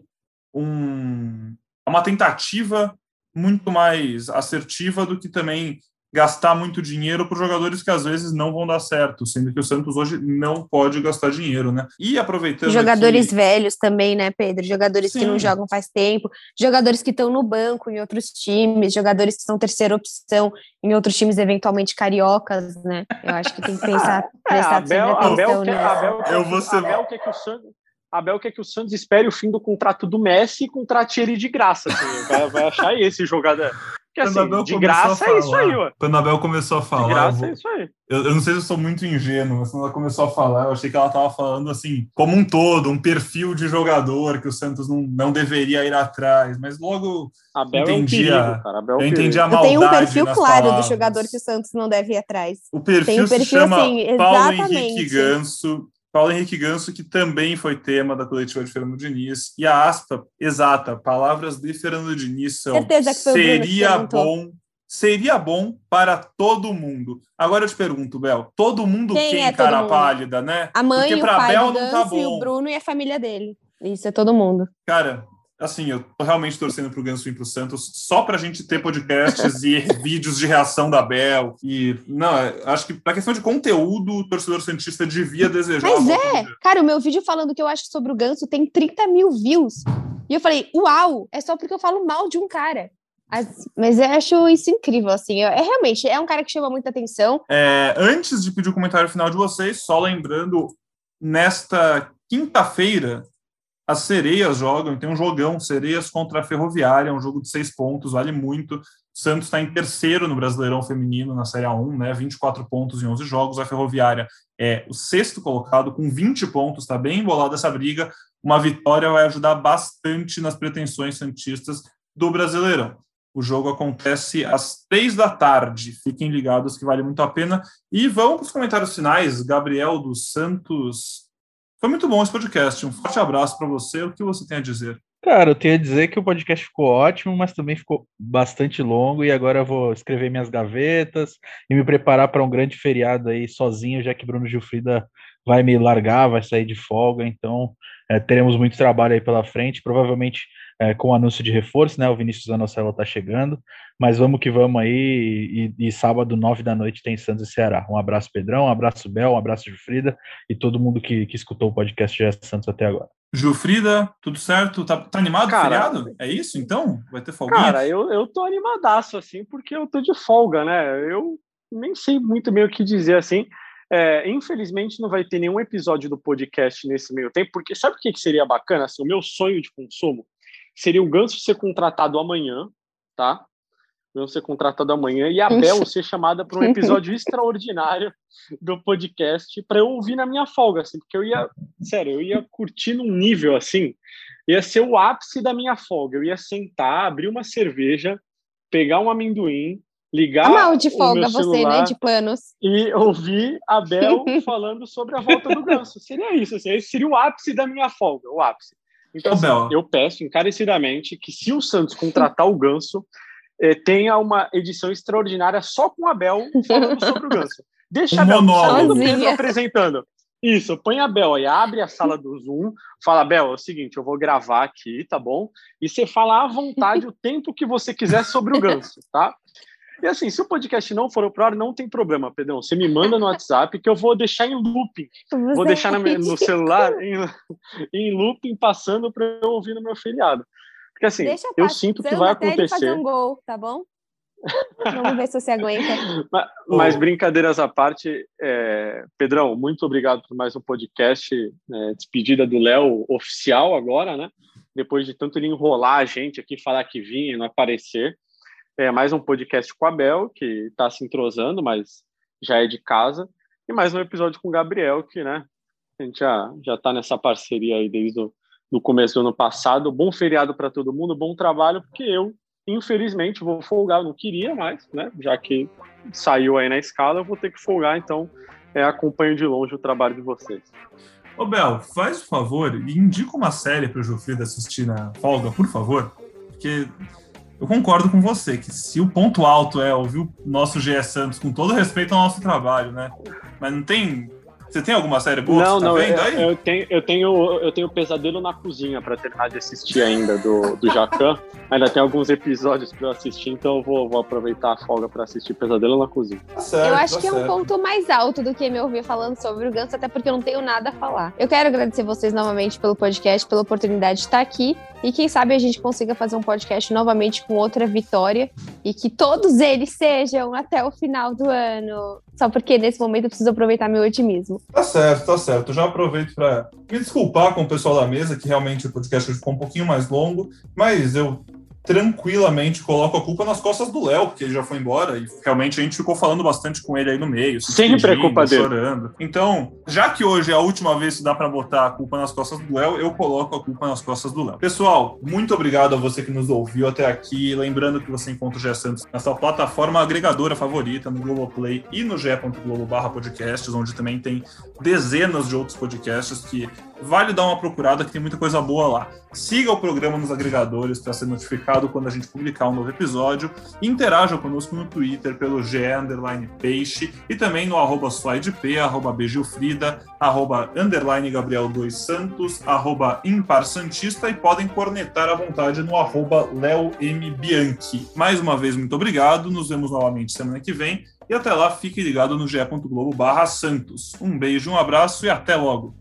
um, é uma tentativa muito mais assertiva do que também gastar muito dinheiro por jogadores que às vezes não vão dar certo, sendo que o Santos hoje não pode gastar dinheiro, né? E aproveitando. Jogadores que... velhos também, né, Pedro? Jogadores Sim. que não jogam faz tempo, jogadores que estão no banco em outros times, jogadores que são terceira opção em outros times, eventualmente cariocas, né? Eu acho que tem que pensar, é, prestar Abel, atenção Abel, Abel, Eu vou ser... Abel quer que o Santos. Abel quer que o Santos espere o fim do contrato do Messi e contrate ele de graça. Assim, vai, vai achar esse jogador. Porque assim, de graça falar, é isso aí, ó. Quando a Abel começou a falar. De graça vou... é isso aí. Eu, eu, não sei se eu sou muito ingênuo, mas quando ela começou a falar, eu achei que ela estava falando assim, como um todo, um perfil de jogador que o Santos não, não deveria ir atrás. Mas logo Abel entendi, é um perigo, cara. Abel eu entendi a maldade. Tenho um perfil claro palavras. do jogador que o Santos não deve ir atrás. O perfil, um perfil se chama assim, Paulo Henrique Ganso Paulo Henrique Ganso, que também foi tema da coletiva de Fernando Diniz, e a aspa exata, palavras de Fernando Diniz são seria bom, seria bom para todo mundo. Agora eu te pergunto, Bel, todo mundo quem, quem é cara pálida, né? A mãe, Porque o pai Bel não tá bom. e o Bruno e a família dele. Isso é todo mundo. Cara, assim, eu tô realmente torcendo pro Ganso ir pro Santos só pra gente ter podcasts e vídeos de reação da Bel. E, não, é, acho que pra questão de conteúdo, o torcedor Santista devia desejar. Mas é, cara, o meu vídeo falando o que eu acho sobre o Ganso tem 30 mil views. E eu falei, uau, é só porque eu falo mal de um cara. Mas eu acho isso incrível, assim. É realmente, é um cara que chama muita atenção. É, antes de pedir o comentário final de vocês, só lembrando, nesta quinta-feira, as sereias jogam, tem um jogão, sereias contra a Ferroviária, um jogo de seis pontos, vale muito. Santos está em terceiro no Brasileirão Feminino, na Série A1, né? 24 pontos em 11 jogos. A Ferroviária é o sexto colocado, com 20 pontos, está bem embolada essa briga. Uma vitória vai ajudar bastante nas pretensões santistas do Brasileirão. O jogo acontece às três da tarde. Fiquem ligados que vale muito a pena. E vamos para os comentários finais. Gabriel dos Santos foi muito bom esse podcast. Um forte abraço para você. O que você tem a dizer? Cara, eu tenho a dizer que o podcast ficou ótimo, mas também ficou bastante longo. E agora eu vou escrever minhas gavetas e me preparar para um grande feriado aí sozinho, já que Bruno Gilfrida vai me largar, vai sair de folga. Então é, teremos muito trabalho aí pela frente. Provavelmente é, com o anúncio de reforço, né? O Vinícius Anocelo está chegando, mas vamos que vamos aí. E, e, sábado, nove da noite, tem Santos e Ceará. Um abraço, Pedrão, um abraço, Bel, um abraço, Jufrida e todo mundo que, que escutou o podcast de Santos até agora. Jufrida, tudo certo? Tá, tá animado cara, feriado? É isso então? Vai ter folga? Cara, eu, eu tô animadaço, assim, porque eu tô de folga, né? Eu nem sei muito bem o que dizer, assim. É, infelizmente não vai ter nenhum episódio do podcast nesse meio tempo, porque sabe o que seria bacana? Assim, o meu sonho de consumo seria o Ganso ser contratado amanhã, tá? vão ser contratado amanhã e a Bel ser chamada para um episódio extraordinário do podcast para eu ouvir na minha folga, assim, porque eu ia, sério, eu ia curtir num nível assim, ia ser o ápice da minha folga. Eu ia sentar, abrir uma cerveja, pegar um amendoim, ligar Ah, mal de o folga meu você, né? celular De planos. e ouvir a Bel falando sobre a volta do Ganso. Seria isso, assim, esse seria o ápice da minha folga, o ápice. Então, assim, Bel. eu peço encarecidamente que se o Santos contratar o Ganso, eh, tenha uma edição extraordinária só com a Bel falando sobre o Ganso. Deixa Um a Bel, monólogo. saindo do Pedro Sozinha. apresentando. Isso, põe a Bel aí, abre a sala do Zoom, fala, Bel, é o seguinte, eu vou gravar aqui, tá bom? E você fala à vontade o tempo que você quiser sobre o Ganso, tá? E assim, se o podcast não for pro ar, não tem problema, Pedrão. Você me manda no WhatsApp que eu vou deixar em looping. Vou Você- deixar na minha- no celular em, em looping passando para eu ouvir no meu feriado. Porque assim, Deixa eu sinto que vai até ele fazer acontecer. um gol, tá bom? Vamos ver se você aguenta. Mas, mas brincadeiras à parte, é, Pedrão, muito obrigado por mais um podcast. é, despedida do Léo oficial agora, né? Depois de tanto ele enrolar a gente aqui, falar que vinha e não aparecer. É mais um podcast com a Bel, que está se entrosando, mas já é de casa. E mais um episódio com o Gabriel, que, né? A gente já, já tá nessa parceria aí desde o do começo do ano passado. Bom feriado para todo mundo, bom trabalho, porque eu, infelizmente, vou folgar. Não queria mais, né? Já que saiu aí na escala, eu vou ter que folgar, então é, acompanho de longe o trabalho de vocês. Ô, Bel, faz o favor e indica uma série para o Jofrida assistir na folga, por favor. Porque eu concordo com você que se o ponto alto é ouvir o nosso GE Santos, com todo respeito ao nosso trabalho, né? Mas não tem. Você tem alguma série boa não, tá não, vendo eu, aí? eu tenho, eu tenho, eu tenho Pesadelo na Cozinha para terminar de assistir ainda do, do Jacan. ainda tem alguns episódios para eu assistir, então eu vou, vou aproveitar a folga para assistir Pesadelo na Cozinha. Tá certo, Eu acho tá que é um certo. ponto mais alto do que me ouvir falando sobre o Ganso, até porque eu não tenho nada a falar. Eu quero agradecer vocês novamente pelo podcast, pela oportunidade de estar aqui. E quem sabe a gente consiga fazer um podcast novamente com outra vitória. E que todos eles sejam até o final do ano. Só porque nesse momento eu preciso aproveitar meu otimismo. Tá certo, tá certo. Eu já aproveito para me desculpar com o pessoal da mesa, que realmente o podcast ficou um pouquinho mais longo, mas eu tranquilamente coloco a culpa nas costas do Léo, porque ele já foi embora e realmente a gente ficou falando bastante com ele aí no meio, se Sempre é culpa dele. chorando. Então, já que hoje é a última vez que dá para botar a culpa nas costas do Léo, eu coloco a culpa nas costas do Léo. Pessoal, muito obrigado a você que nos ouviu até aqui. Lembrando que você encontra o Gé Santos na sua plataforma agregadora favorita, no Globoplay e no ge.globo/podcasts, onde também tem dezenas de outros podcasts que vale dar uma procurada que tem muita coisa boa lá. Siga o programa nos agregadores para ser notificado quando a gente publicar um novo episódio. Interaja conosco no Twitter pelo underline peixe e também no arroba slidep, arroba beijilfrida, arroba underline Gabriel 2 Santos, arroba impar santista e podem cornetar à vontade no arroba Leo M. Bianchi. Mais uma vez, muito obrigado. Nos vemos novamente semana que vem. E até lá, fique ligado no ge.globo barra Santos. Um beijo, um abraço e até logo.